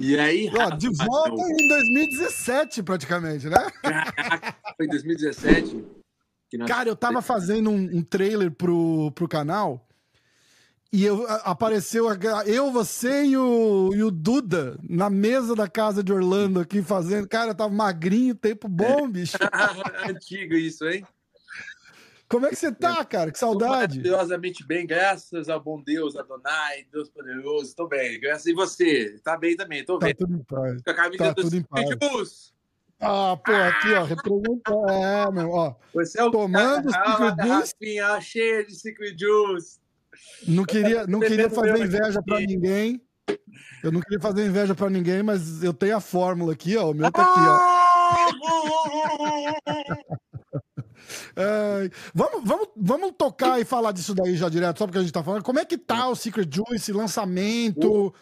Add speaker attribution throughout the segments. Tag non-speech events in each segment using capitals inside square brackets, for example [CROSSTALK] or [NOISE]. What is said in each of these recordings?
Speaker 1: E aí,
Speaker 2: Ó, de
Speaker 1: rapaz,
Speaker 2: volta
Speaker 1: eu-
Speaker 2: em 2017, praticamente, né?
Speaker 1: Caraca, foi em 2017 que nós...
Speaker 2: Cara, eu tava fazendo um, um trailer pro, pro canal e eu, a- apareceu a- eu, você e o, e o Duda na mesa da casa de Orlando aqui fazendo. Cara, eu tava magrinho, tempo bom, bicho. [LAUGHS]
Speaker 1: Antigo isso, hein?
Speaker 2: Como é que você tá, cara? Que saudade.
Speaker 1: Maravilhosamente bem, graças ao bom Deus, Adonai, Deus poderoso. Tô bem, graças a você. Tá bem também, tô
Speaker 2: Tá
Speaker 1: bem.
Speaker 2: tudo em paz.
Speaker 1: Com a camisa
Speaker 2: tá
Speaker 1: do
Speaker 2: tudo em paz. Ah, pô, aqui, ó, representando. É, meu, ó.
Speaker 1: Você é o
Speaker 2: Tomando
Speaker 1: cara,
Speaker 2: Secret Juice.
Speaker 1: cheia de Secret Juice.
Speaker 2: Não queria, [LAUGHS] não queria fazer inveja pra
Speaker 1: aqui.
Speaker 2: ninguém. Eu não queria fazer inveja pra ninguém, mas eu tenho a fórmula aqui, ó. O meu tá aqui, ó. [LAUGHS] Ai, vamos, vamos, vamos tocar e falar disso daí já direto, só porque a gente tá falando. Como é que tá o Secret Juice, lançamento?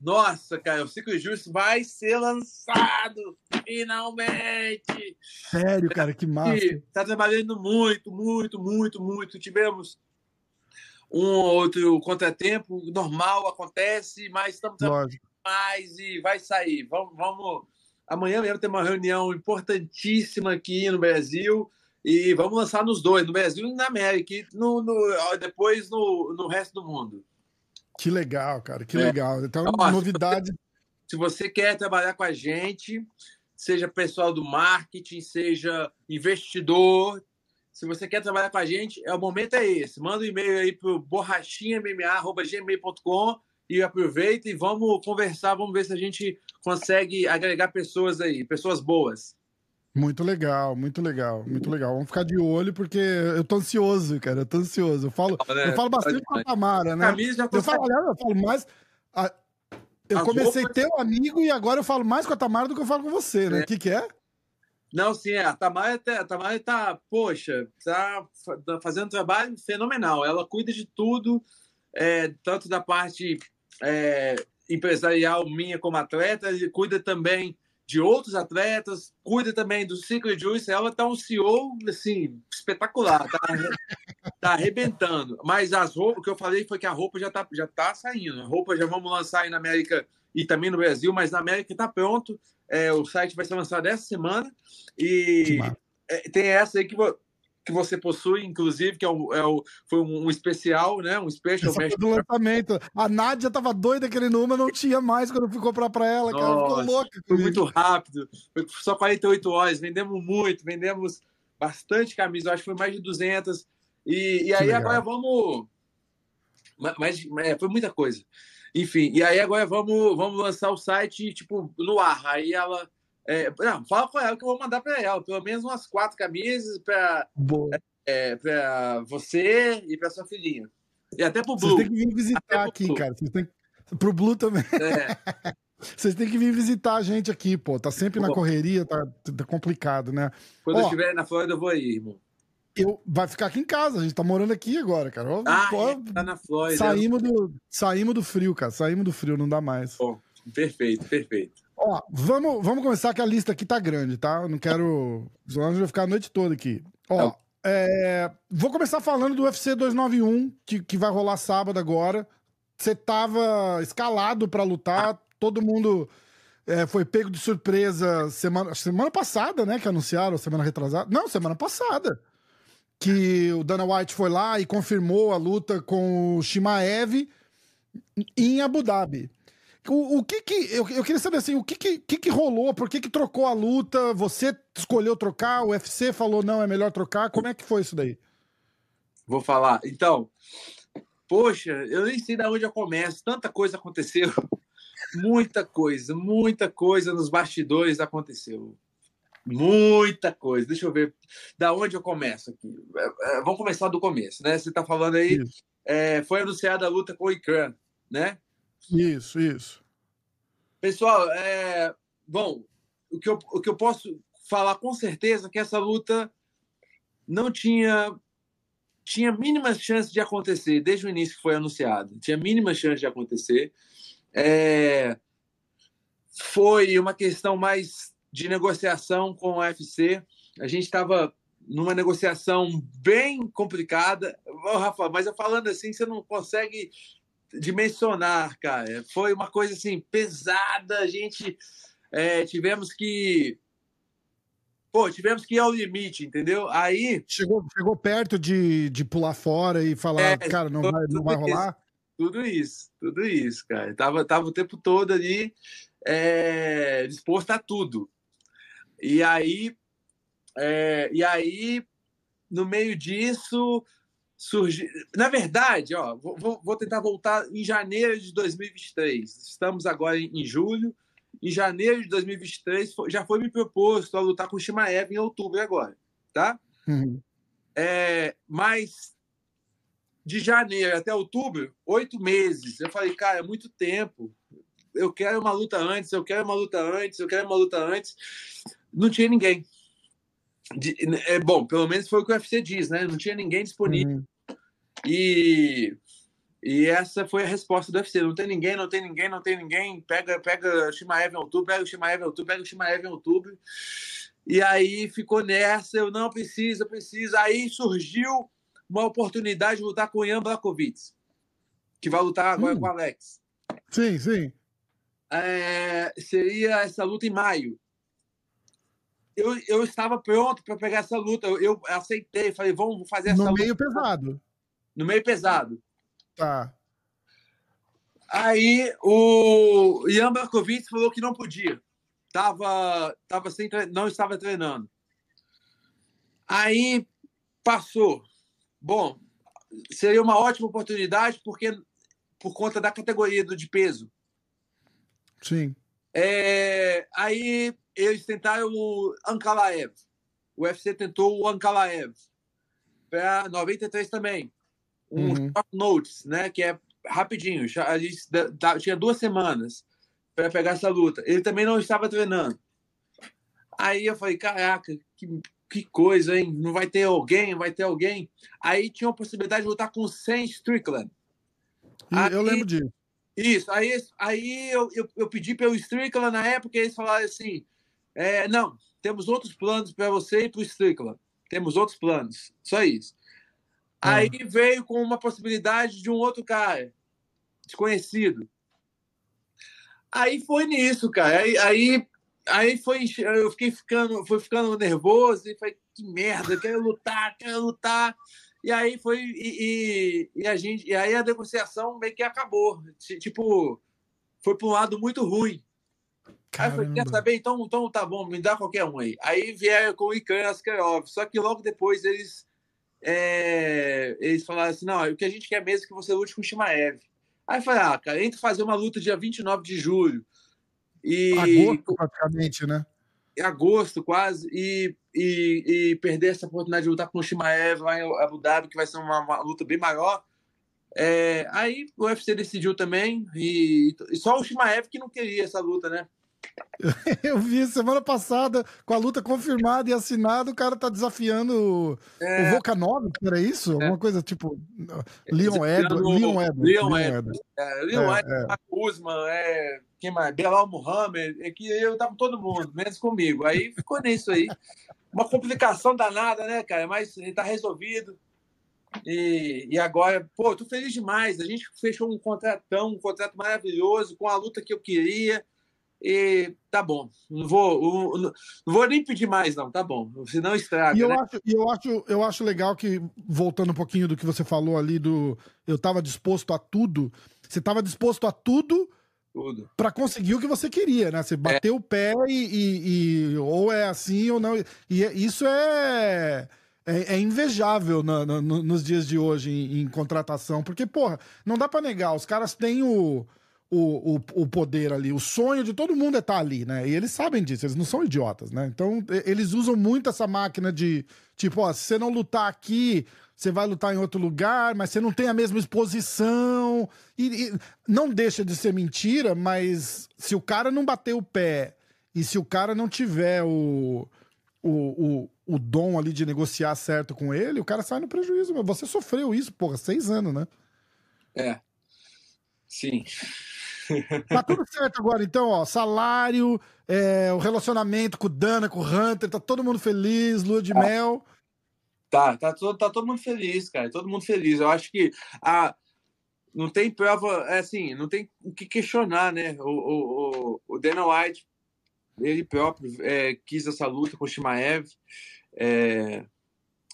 Speaker 1: Nossa, cara, o Secret Juice vai ser lançado finalmente.
Speaker 2: Sério, cara, que massa.
Speaker 1: Tá trabalhando muito, muito, muito, muito. Tivemos um ou outro contratempo, normal acontece, mas estamos mais e vai sair. Vamos, vamos. Amanhã mesmo tem uma reunião importantíssima aqui no Brasil e vamos lançar nos dois, no Brasil e na América, e no, no- depois no, no resto do mundo.
Speaker 2: Que legal, cara, que
Speaker 1: É.
Speaker 2: legal. Então,
Speaker 1: Nossa,
Speaker 2: novidade.
Speaker 1: Se você quer trabalhar com a gente, seja pessoal do marketing, seja investidor, se você quer trabalhar com a gente, é, o momento é esse. Manda um e-mail aí para o borrachinhamma.gmail.com e aproveita e vamos conversar, vamos ver se a gente consegue agregar pessoas aí, pessoas boas.
Speaker 2: Muito legal, muito legal, muito legal. Vamos ficar de olho, porque eu tô ansioso, cara. Eu tô ansioso. Eu falo, eu falo bastante com a Tamara, né?
Speaker 1: Camisa já tô
Speaker 2: Eu falo, eu falo mais. a- Eu
Speaker 1: As
Speaker 2: comecei
Speaker 1: roupas-
Speaker 2: teu amigo e agora eu falo mais com a Tamara do que eu falo com você, né? O
Speaker 1: É.
Speaker 2: que, que é?
Speaker 1: Não, sim, é, a Tamara, tá- a Tamara tá, poxa, tá tá fazendo um trabalho fenomenal. Ela cuida de tudo, é, tanto da parte é, empresarial minha como atleta, e cuida também de outros atletas, cuida também do Secret Juice. Ela tá um CEO, assim, espetacular, tá, [LAUGHS] tá arrebentando. Mas as roupas, o que eu falei foi que a roupa já tá, já tá saindo. A roupa já vamos lançar aí na América e também no Brasil, mas na América tá pronto. É, o site vai ser lançado essa semana. E é, tem essa aí que, vo- que você possui, inclusive, que é o, é o- foi um, um especial, né? Um special
Speaker 2: Essa do lançamento. A Nádia tava doida querendo uma, não tinha mais quando fui comprar pra ela, cara. Ela ficou
Speaker 1: Nossa,
Speaker 2: louca.
Speaker 1: Foi muito rápido, foi só 48 horas. Vendemos muito, vendemos bastante camisa, acho que foi mais de 200. E, e aí
Speaker 2: legal.
Speaker 1: agora vamos. ma- Mas é, foi muita coisa. Enfim, e aí agora vamos, vamos lançar o site, tipo, no ar. Aí ela. é, não, fala com ela que eu vou mandar para ela, pelo menos umas quatro camisas para é, você e para sua filhinha. E até pro
Speaker 2: Vocês
Speaker 1: Blue.
Speaker 2: têm que vir visitar aqui,
Speaker 1: Blue.
Speaker 2: cara. Vocês têm... Pro Blue também.
Speaker 1: É, [LAUGHS]
Speaker 2: Vocês têm que vir visitar a gente aqui, pô. Tá sempre na
Speaker 1: Bom.
Speaker 2: correria, tá, tá complicado, né?
Speaker 1: quando eu
Speaker 2: Ó.
Speaker 1: estiver na Flórida, eu vou aí, irmão.
Speaker 2: Eu, vai ficar aqui em casa, a gente tá morando aqui agora, cara.
Speaker 1: Ah,
Speaker 2: pô,
Speaker 1: é, tá na Flórida.
Speaker 2: saímos, do, saímos do frio, cara. Saímos do frio, não dá mais.
Speaker 1: Bom, perfeito, perfeito.
Speaker 2: Ó, vamos, vamos começar que a lista aqui tá grande, tá? Eu não quero. Senão a gente vai ficar a noite toda aqui. Ó, é, vou começar falando do UFC 291, que, que vai rolar sábado agora. Você tava escalado pra lutar, todo mundo é, foi pego de surpresa semana, semana passada, né? Que anunciaram, semana retrasada. Não, semana passada. Que o Dana White foi lá e confirmou a luta com o Shimaev em Abu Dhabi. O, o que que. Eu, eu queria saber assim, o que que, que que rolou? Por que que trocou a luta? Você escolheu trocar? O UFC falou não, é melhor trocar? Como é que foi isso daí?
Speaker 1: Vou falar. Então, poxa, eu nem sei de onde eu começo. Tanta coisa aconteceu. [LAUGHS] Muita coisa, muita coisa nos bastidores aconteceu. Muita coisa. Deixa eu ver da onde eu começo aqui. É, é, Vamos começar do começo, né? Você está falando aí, é, foi anunciada a luta com o Ikran, né?
Speaker 2: Isso, isso.
Speaker 1: Pessoal, é, bom, o que, eu, o que eu posso falar com certeza é que essa luta não tinha tinha mínimas chances de acontecer desde o início que foi anunciado. Tinha mínimas chances de acontecer. É, foi uma questão mais de negociação com o UFC. A gente estava numa negociação bem complicada. Oh, Rafa, mas eu falando assim, você não consegue dimensionar, cara. Foi uma coisa assim pesada. A gente é, tivemos que pô, tivemos que ir ao limite, entendeu? Aí.
Speaker 2: Chegou, chegou perto de, de pular fora e falar, é, cara, não vai, não vai rolar?
Speaker 1: Tudo isso, tudo isso, cara. Tava, tava o tempo todo ali é, disposto a tudo. E aí, é, e aí, no meio disso, surgiu. Na verdade, ó, vou, vou tentar voltar em janeiro de 2023. Estamos agora em, em julho. Em janeiro de 2023, já foi me proposto a lutar com o Shimaev em outubro agora, tá? Uhum. É, mas de janeiro até outubro, oito meses. Eu falei, cara, é muito tempo. Eu quero uma luta antes, eu quero uma luta antes, eu quero uma luta antes. Não tinha ninguém. De, é bom, pelo menos foi o que o UFC diz, né? Não tinha ninguém disponível. Uhum. E, e essa foi a resposta do UFC. Não tem ninguém, não tem ninguém, não tem ninguém. Pega, pega o Shimaev em outubro, pega o Shimaev em outubro, pega o Shimaev em outubro. E aí ficou nessa, eu não preciso, eu preciso. Aí surgiu uma oportunidade de lutar com o Ian Blakovic, que vai lutar agora hum. com o Alex.
Speaker 2: Sim, sim.
Speaker 1: É, seria essa luta em maio. Eu, eu estava pronto para pegar essa luta. Eu, eu, aceitei, falei, vamos fazer essa
Speaker 2: no
Speaker 1: luta.
Speaker 2: No meio pesado.
Speaker 1: No meio pesado.
Speaker 2: Tá.
Speaker 1: Aí o Ian Blakovic falou que não podia. Tava, tava sem, não estava treinando. Aí passou. Bom, seria uma ótima oportunidade porque por conta da categoria do de peso.
Speaker 2: Sim.
Speaker 1: É, aí eles tentaram o Ankalaev. O UFC tentou o Ankalaev para 93 também. Um uhum. short notes, né, que é rapidinho. tinha duas semanas para pegar essa luta. Ele também não estava treinando. Aí eu falei, caraca, que que coisa, hein? Não vai ter alguém, vai ter alguém. Aí tinha a possibilidade de lutar com o Sam Strickland.
Speaker 2: Aí, eu lembro disso.
Speaker 1: Isso, aí, aí eu, eu, eu pedi pelo Strickland na época e eles falaram assim: é, não, temos outros planos para você e para o Strickland. Temos outros planos, só isso. Ah. Aí veio com uma possibilidade de um outro cara, desconhecido. Aí foi nisso, cara. Aí, aí Aí foi, eu fiquei ficando, foi ficando nervoso e falei, que merda, quero lutar, quero lutar. E aí foi, e, e, e, a gente, e aí a negociação meio que acabou. Tipo, foi para um lado muito ruim. Caramba. Aí eu falei, quer saber? Então, então tá bom, me dá qualquer um aí. Aí vieram com o Ican Askarov. Só que logo depois eles, é, eles falaram assim: não, o que a gente quer mesmo é que você lute com o Shimaev. Aí eu falei, ah, cara, entre fazer uma luta dia 29 de julho e,
Speaker 2: agosto, praticamente, né?
Speaker 1: Em agosto, quase. E, e, e, perder essa oportunidade de lutar com o Shimaev lá em Abu Dhabi, que vai ser uma, uma luta bem maior. É, aí o UFC decidiu também, e, e, só o Shimaev que não queria essa luta, né? [LAUGHS]
Speaker 2: Eu vi semana passada, com a luta confirmada e assinada, o cara tá desafiando é... o Volkanov, era isso? É. Alguma coisa tipo Leon Edwards. Leon Edwards.
Speaker 1: Leon Edwards. Leon é, Edwards, é. Usman, é, quem mais? Belal Muhammad, é que eu tava todo mundo, menos comigo. Aí ficou nisso aí. Uma complicação danada, né, cara? Mas ele tá resolvido. E, e agora, pô, tô feliz demais. A gente fechou um contratão, um contrato maravilhoso, com a luta que eu queria. E tá bom, não vou, não, vou nem pedir mais, não, tá bom, senão estraga.
Speaker 2: E eu,
Speaker 1: né?
Speaker 2: acho, eu, acho, eu acho legal que, voltando um pouquinho do que você falou ali, do eu tava disposto a tudo, você tava disposto a tudo para conseguir o que você queria, né? Você é. bateu é. o pé e, e, e, ou é assim ou não. E é, isso é. É, é invejável na, na, nos dias de hoje em, em, contratação, porque, porra, não dá para negar, os caras têm o, o, o, o, poder ali, o sonho de todo mundo é estar tá ali, né? E eles sabem disso, eles não são idiotas, né? Então, eles usam muito essa máquina de, tipo, ó, se você não lutar aqui, você vai lutar em outro lugar, mas você não tem a mesma exposição. E, e, não deixa de ser mentira, mas se o cara não bater o pé e se o cara não tiver o, o, o, o dom ali de negociar certo com ele, o cara sai no prejuízo. Você sofreu isso, porra, seis anos, né?
Speaker 1: É. Sim.
Speaker 2: Tá tudo certo agora, então, ó. Salário, é, o relacionamento com o Dana, com o Hunter, tá todo mundo feliz, lua de mel.
Speaker 1: Tá, tá todo, tá todo mundo feliz, cara. Todo mundo feliz. Eu acho que a, não tem prova, é assim, não tem o que questionar, né? O, o, o Dana White, ele próprio é, quis essa luta com o Shimaev. É,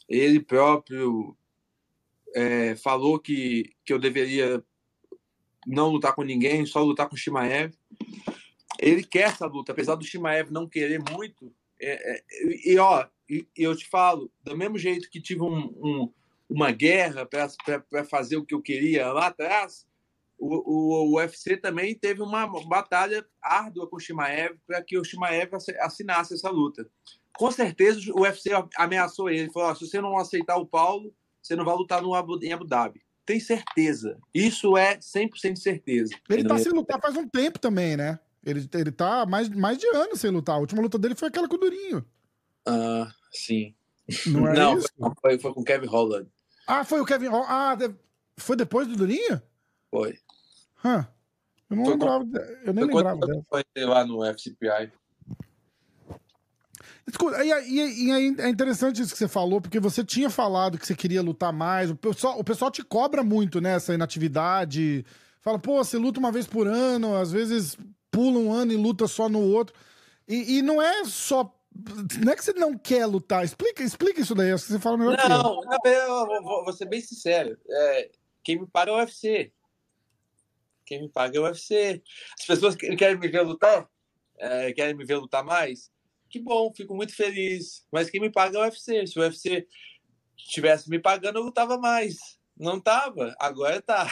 Speaker 1: ele próprio é, falou que, que eu deveria não lutar com ninguém, só lutar com o Shimaev. Ele quer essa luta, apesar do Shimaev não querer muito. É, é, e, ó, e, eu te falo, do mesmo jeito que tive um, um, uma guerra para fazer o que eu queria lá atrás, o, o, o UFC também teve uma batalha árdua com o Shimaev para que o Shimaev assinasse essa luta. Com certeza o UFC ameaçou ele, falou: se você não aceitar o Paulo, você não vai lutar no Abu, em Abu Dhabi. Tem certeza. Isso é 100% de certeza.
Speaker 2: Ele tá sem lutar faz um tempo também, né? Ele, ele tá mais, mais de ano sem lutar. A última luta dele foi aquela com o Durinho.
Speaker 1: Ah, sim.
Speaker 2: Não, é
Speaker 1: não? Foi, foi com o Kevin Holland.
Speaker 2: Ah, foi o Kevin Holland. Ah, foi depois do Durinho?
Speaker 1: Foi.
Speaker 2: Huh. Eu não foi lembrava. Eu nem lembrava dela.
Speaker 1: Foi lá no FCPI.
Speaker 2: E, e, e, é interessante isso que você falou, porque você tinha falado que você queria lutar mais. O pessoal, o pessoal te cobra muito nessa né, inatividade. Fala, pô, você luta uma vez por ano, às vezes pula um ano e luta só no outro. E, e não é só. Não é que você não quer lutar. Explica, explica isso daí, você fala melhor
Speaker 1: não. Não, vou ser bem sincero. É, quem me paga é o UFC. Quem me paga é o UFC. As pessoas que querem me ver lutar, é, querem me ver lutar mais, que bom, fico muito feliz. Mas quem me paga é o UFC. Se o UFC estivesse me pagando, eu lutava mais. Não tava, agora tá.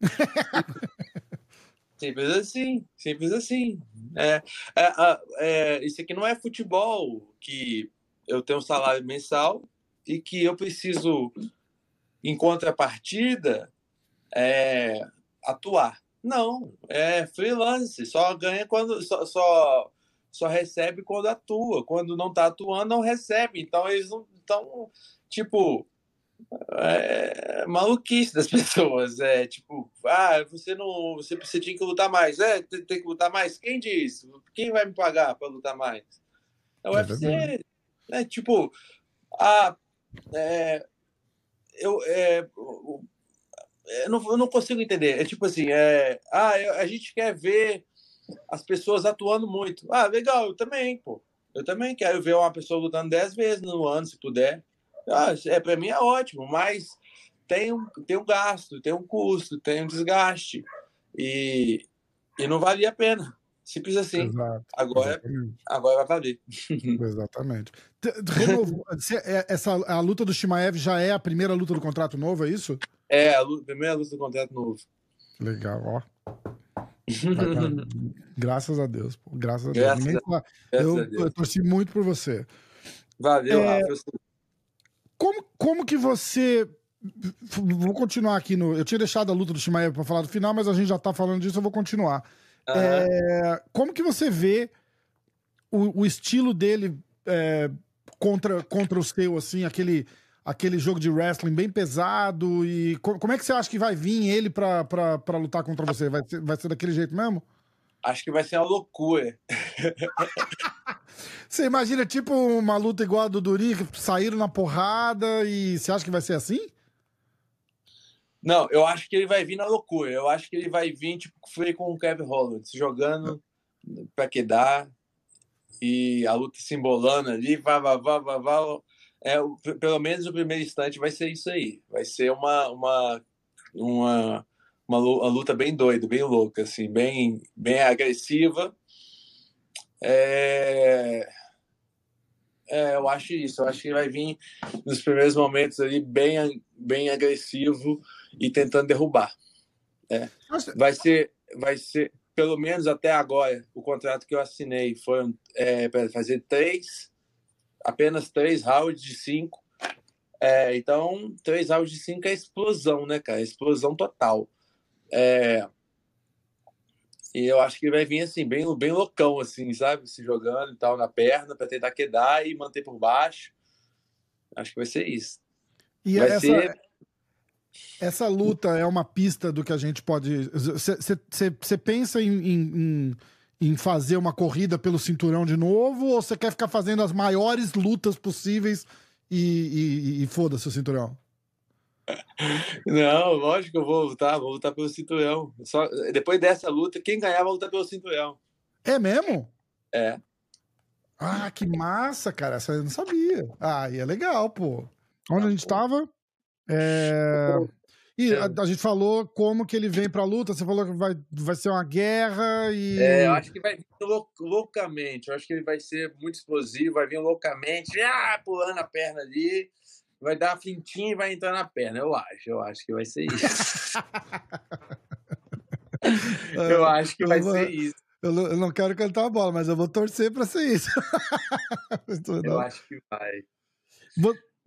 Speaker 1: [LAUGHS] simples assim, simples assim. É, é, é, isso aqui não é futebol que eu tenho um salário mensal e que eu preciso, em contrapartida, é, atuar. Não, é freelance, só ganha quando só, só só recebe quando atua. Quando não está atuando, não recebe. Então, eles não estão, tipo, é, maluquice das [LAUGHS] pessoas. É tipo, ah, você não. Você, você tinha que lutar mais. É, tem, tem, que lutar mais. Quem diz? Quem vai me pagar para lutar mais? É o é UFC. Né? Tipo, ah, é, eu, é, eu, não, eu não consigo entender. É tipo assim, é, ah, a gente quer ver as pessoas atuando muito. Ah, legal, eu também, pô. Eu também quero ver uma pessoa lutando dez vezes no ano, se puder. Ah, é, para mim é ótimo, mas tem um, tem um gasto, tem um custo, tem um desgaste. E, e não valia a pena. Simples assim. Exato, agora, agora vai valer. [LAUGHS]
Speaker 2: Exatamente. [LAUGHS] É, essa, a luta do Shimaev já é a primeira luta do contrato novo, é isso?
Speaker 1: É, a luta, primeira luta do contrato novo.
Speaker 2: Legal, ó. [LAUGHS] Graças a Deus. Pô. Graças a Deus. Graças a... eu, eu torci muito por você.
Speaker 1: Valeu, é...
Speaker 2: como, como que você. Vou continuar aqui no. Eu tinha deixado a luta do Shimaev para falar do final, mas a gente já tá falando disso, eu vou continuar. Uhum. É... Como que você vê o, o estilo dele é, contra, contra o seu, assim, aquele aquele jogo de wrestling bem pesado e como é que você acha que vai vir ele pra, pra, pra lutar contra você? Vai ser, vai ser daquele jeito mesmo?
Speaker 1: Acho que vai ser uma loucura. [LAUGHS]
Speaker 2: você imagina tipo uma luta igual a do Durinho, que saíram na porrada e você acha que vai ser assim?
Speaker 1: Não, eu acho que ele vai vir na loucura. Eu acho que ele vai vir tipo foi com o Kevin Holland, jogando pra que dá e a luta se embolando ali, vá, vá, vá, vá, vá é, pelo menos o primeiro instante vai ser isso aí. Vai ser uma, uma, uma, uma luta bem doida, bem louca, assim, bem, bem agressiva. É... É, eu acho isso. Eu acho que vai vir nos primeiros momentos ali bem, bem agressivo e tentando derrubar. É. Vai ser, vai ser pelo menos até agora o contrato que eu assinei foi é, para fazer três apenas três rounds de cinco. É, então, três rounds de cinco é explosão, né, cara? Explosão total. É, e eu acho que vai vir assim, bem, bem loucão, assim, sabe? Se jogando e tal na perna para tentar quedar e manter por baixo. Acho que vai ser isso.
Speaker 2: E vai essa, ser... Essa luta é uma pista do que a gente pode. Você pensa em, em, em, fazer uma corrida pelo cinturão de novo ou você quer ficar fazendo as maiores lutas possíveis e, e, e foda-se o cinturão?
Speaker 1: Não, lógico que eu vou lutar, vou lutar pelo cinturão. Só, depois dessa luta, quem ganhar vai lutar pelo cinturão.
Speaker 2: É mesmo?
Speaker 1: É.
Speaker 2: Ah, que massa, cara. Essa eu não sabia. Ah, e é legal, pô. Onde a gente tava? É... E a, a, gente falou como que ele vem pra luta, você falou que vai, vai ser uma guerra e.
Speaker 1: É, eu acho que vai vir lou loucamente. Eu acho que ele vai ser muito explosivo, vai vir loucamente, ah, pulando a perna ali vai dar a fintinha e vai entrar na perna. Eu acho, eu acho que vai ser isso. [LAUGHS] eu acho que vai ser isso.
Speaker 2: Eu não, eu não, quero cantar a bola, mas eu vou torcer para ser isso. [LAUGHS]
Speaker 1: eu acho que vai.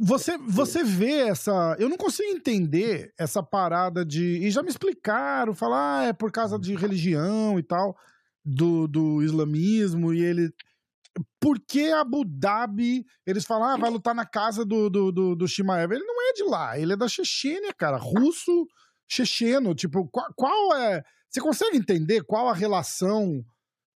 Speaker 2: Você, você vê essa. Eu não consigo entender essa parada de. E já me explicaram, falar, ah, é por causa de religião e tal, do, do islamismo, e ele por que Abu Dhabi, eles falam, ah, vai lutar na casa do, do, do, do Shimaev. Ele não é de lá, ele é da Chechênia, cara, russo, checheno, tipo, qual, qual, é... Você consegue entender qual a relação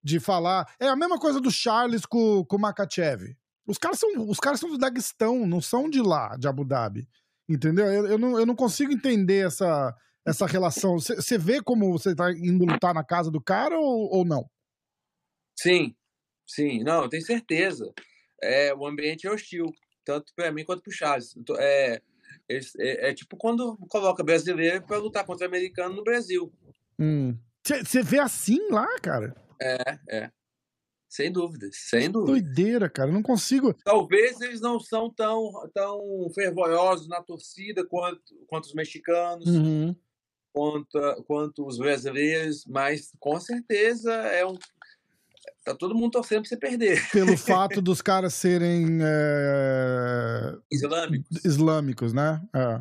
Speaker 2: de falar... É a mesma coisa do Charles com, com o Makachev. Os caras, são, os caras são do Daguestão, não são de lá, de Abu Dhabi. Entendeu? Eu, eu, não, eu não consigo entender essa, essa relação. Você vê como você tá indo lutar na casa do cara ou, ou não?
Speaker 1: Sim, Sim, não, eu tenho certeza. É, o ambiente é hostil, tanto para mim quanto para o Charles. É, é, é, tipo quando coloca brasileiro para lutar contra americano no Brasil.
Speaker 2: Você hum. vê assim lá, cara?
Speaker 1: É, é. Sem dúvidas, sem dúvida.
Speaker 2: Doideira, cara, eu não consigo.
Speaker 1: Talvez eles não são tão, tão fervorosos na torcida quanto, quanto os mexicanos, uhum. quanto, quanto os brasileiros, mas com certeza é um, Tá todo mundo torcendo pra você perder.
Speaker 2: Pelo [LAUGHS] fato dos caras serem. É...
Speaker 1: Islâmicos.
Speaker 2: Islâmicos, né? É.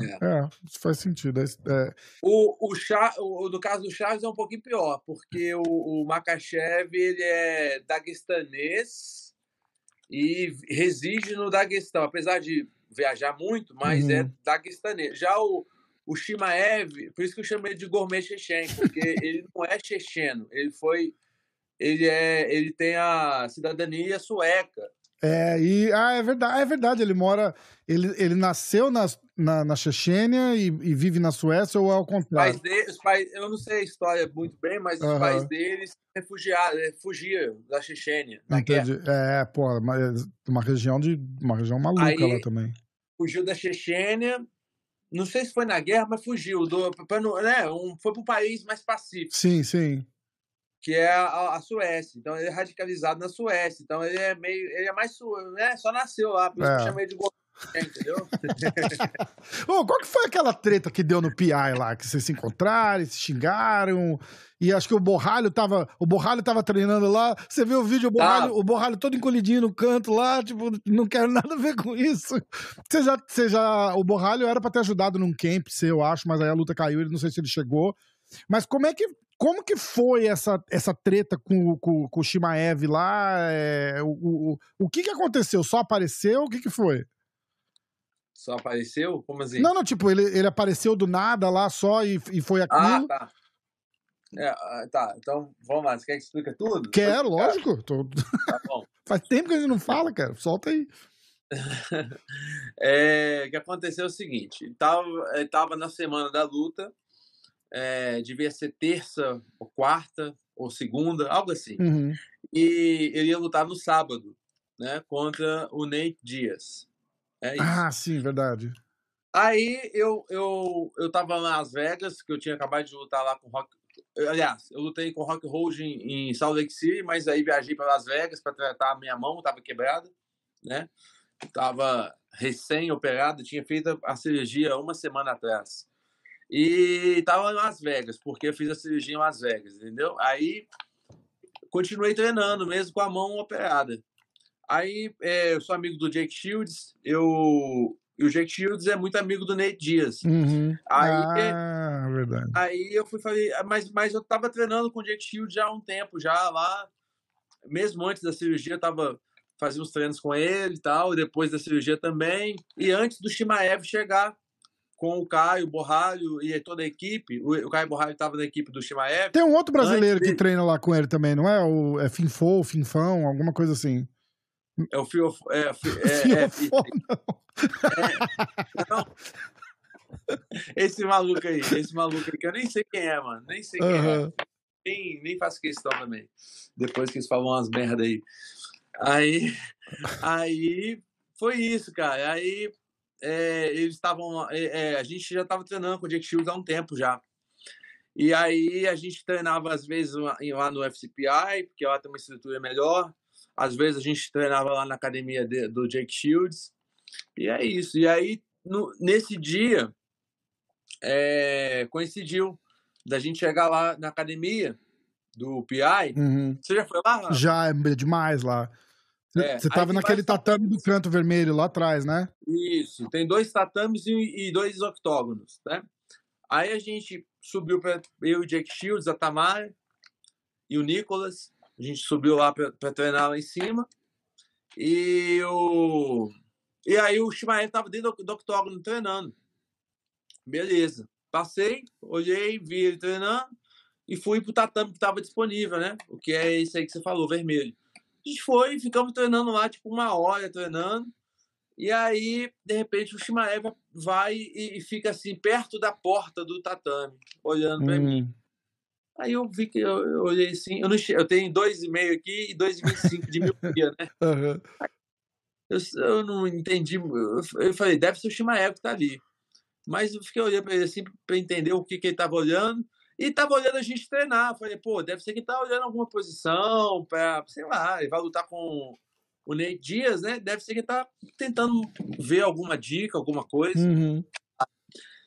Speaker 2: É, é. isso faz sentido. É. é.
Speaker 1: O, o, o, do caso do Chaves é um pouquinho pior, porque o, o Makachev ele é daguestanês e reside no Daguestão, apesar de viajar muito, mas é uhum. é daguestanês. Já o, o Shimaev, por isso que eu chamei de gourmet chechen, porque ele não é checheno, ele foi ele, é, ele tem a cidadania sueca.
Speaker 2: É, e ah, é verdade, é verdade, ele mora. Ele, ele nasceu na, na, na Chechênia e, e, vive na Suécia ou é ao contrário?
Speaker 1: Os pais dele, os pais, eu não sei a história muito bem, mas os pais dele refugiaram, fugiram da Chechênia.
Speaker 2: Entendi. É, pô, uma, uma região de. uma região maluca Aí, lá também.
Speaker 1: Fugiu da Chechênia, não sei se foi na guerra, mas fugiu. Do, pra, né, um, foi para o país mais pacífico.
Speaker 2: Sim, sim
Speaker 1: que é a, a, Suécia. Então ele é radicalizado na Suécia. Então ele é meio. Ele é mais. Né? Só nasceu lá, por isso é. que eu chamei de entendeu? [LAUGHS]
Speaker 2: Ô, qual que foi aquela treta que deu no PI lá? Que vocês se encontraram, se xingaram, e acho que o Borralho tava. O Borralho tava treinando lá. Você viu o vídeo, o Borralho, o Borralho todo encolhidinho no canto lá, tipo, não quero nada a ver com isso. Você já, você já. O Borralho era pra ter ajudado num camp, eu acho, mas aí a luta caiu, ele não sei se ele chegou. Mas como é que como que foi essa, essa treta com, com, com o Shimaev lá? É, o, o, o que que aconteceu? Só apareceu? O que que foi?
Speaker 1: Só apareceu? Como assim?
Speaker 2: Não, não, tipo, ele, ele apareceu do nada lá só e, e foi ah, aquilo.
Speaker 1: Ah, tá. É, ah, tá, então vamos lá. Você quer que explique tudo?
Speaker 2: Quero, lógico. Tô... Tá bom. [LAUGHS] Faz tempo que a gente não fala, cara. Solta aí. [LAUGHS]
Speaker 1: é, o que aconteceu é o seguinte: tava, tava na semana da luta, é, devia ser terça ou quarta ou segunda, algo assim. Uhum. E ele ia lutar no sábado, né, contra o Nate Dias.
Speaker 2: É ah, sim, verdade.
Speaker 1: Aí eu, eu, eu tava em Las Vegas, que eu tinha acabado de lutar lá com Rock. Aliás, eu lutei com Rock Hold em, em Salt Lake City, mas aí viajei para Las Vegas para tratar a minha mão, tava quebrada, né? Tava recém-operado, tinha feito a cirurgia uma semana atrás. E estava em Las Vegas, porque eu fiz a cirurgia em Las Vegas, entendeu? Aí continuei treinando, mesmo com a mão operada. Aí é, eu sou amigo do Jake Shields, eu e o Jake Shields é muito amigo do Nate Diaz.
Speaker 2: Uhum.
Speaker 1: Aí,
Speaker 2: ah, verdade.
Speaker 1: Aí eu fui ah, mas, mas eu tava treinando com o Jake Shields já há um tempo, já lá, mesmo antes da cirurgia, eu tava fazendo uns treinos com ele e tal, depois da cirurgia também, e antes do Shimaev chegar com o Caio Borralho e toda a equipe. O, Caio Borralho estava na equipe do Shimaev.
Speaker 2: Tem um outro brasileiro que treina lá com ele também, não é? O é Finfo, Finfão, alguma coisa assim.
Speaker 1: É o Fio. É, é, [LAUGHS]
Speaker 2: é, Fiofó,
Speaker 1: é, não. Esse maluco aí, esse maluco aí, que eu nem sei quem é, mano. Nem sei quem uhum. é. Nem, nem faço questão também. Depois que eles falam umas merda aí. Aí, aí foi isso, cara. Aí é, eles estavam. É, é, a gente já estava treinando com o Jake Shields há um tempo já. E aí a gente treinava às vezes lá no FCPI, porque lá tem uma estrutura melhor. Às vezes a gente treinava lá na academia de, do Jake Shields. E é isso. E aí, no, nesse dia, é, coincidiu da gente chegar lá na academia do PI.
Speaker 2: Uhum.
Speaker 1: Você já foi lá?
Speaker 2: Já, é demais lá. É, você estava naquele tatame do canto vermelho lá atrás, né?
Speaker 1: Isso, tem dois tatames e, e dois octógonos, né? Aí a gente subiu para eu e o Jake Shields, a Tamara e o Nicolas. A gente subiu lá para treinar lá em cima. E o e aí o Shimael estava dentro do, do octógono treinando. Beleza. Passei, olhei, vi ele treinando e fui pro tatame que estava disponível, né? O que é isso aí que você falou, vermelho. A gente foi, ficamos treinando lá, tipo, uma hora treinando. E aí, de repente, o Shimaev vai e, fica assim, perto da porta do tatame, olhando para hum. mim. Aí eu vi que eu, eu olhei assim, eu, não, eu tenho 2,5 aqui e 2,25 de miopia, né? [LAUGHS]
Speaker 2: Uhum.
Speaker 1: Eu, eu não entendi. Eu, eu falei, deve ser o Shimaev que tá ali. Mas eu fiquei olhando para ele assim, para entender o que, que ele estava olhando. E estava olhando a gente treinar. Falei, pô, deve ser que tá olhando alguma posição, para, sei lá, ele vai lutar com o Ney Dias, né? Deve ser que tá tentando ver alguma dica, alguma coisa.
Speaker 2: Uhum.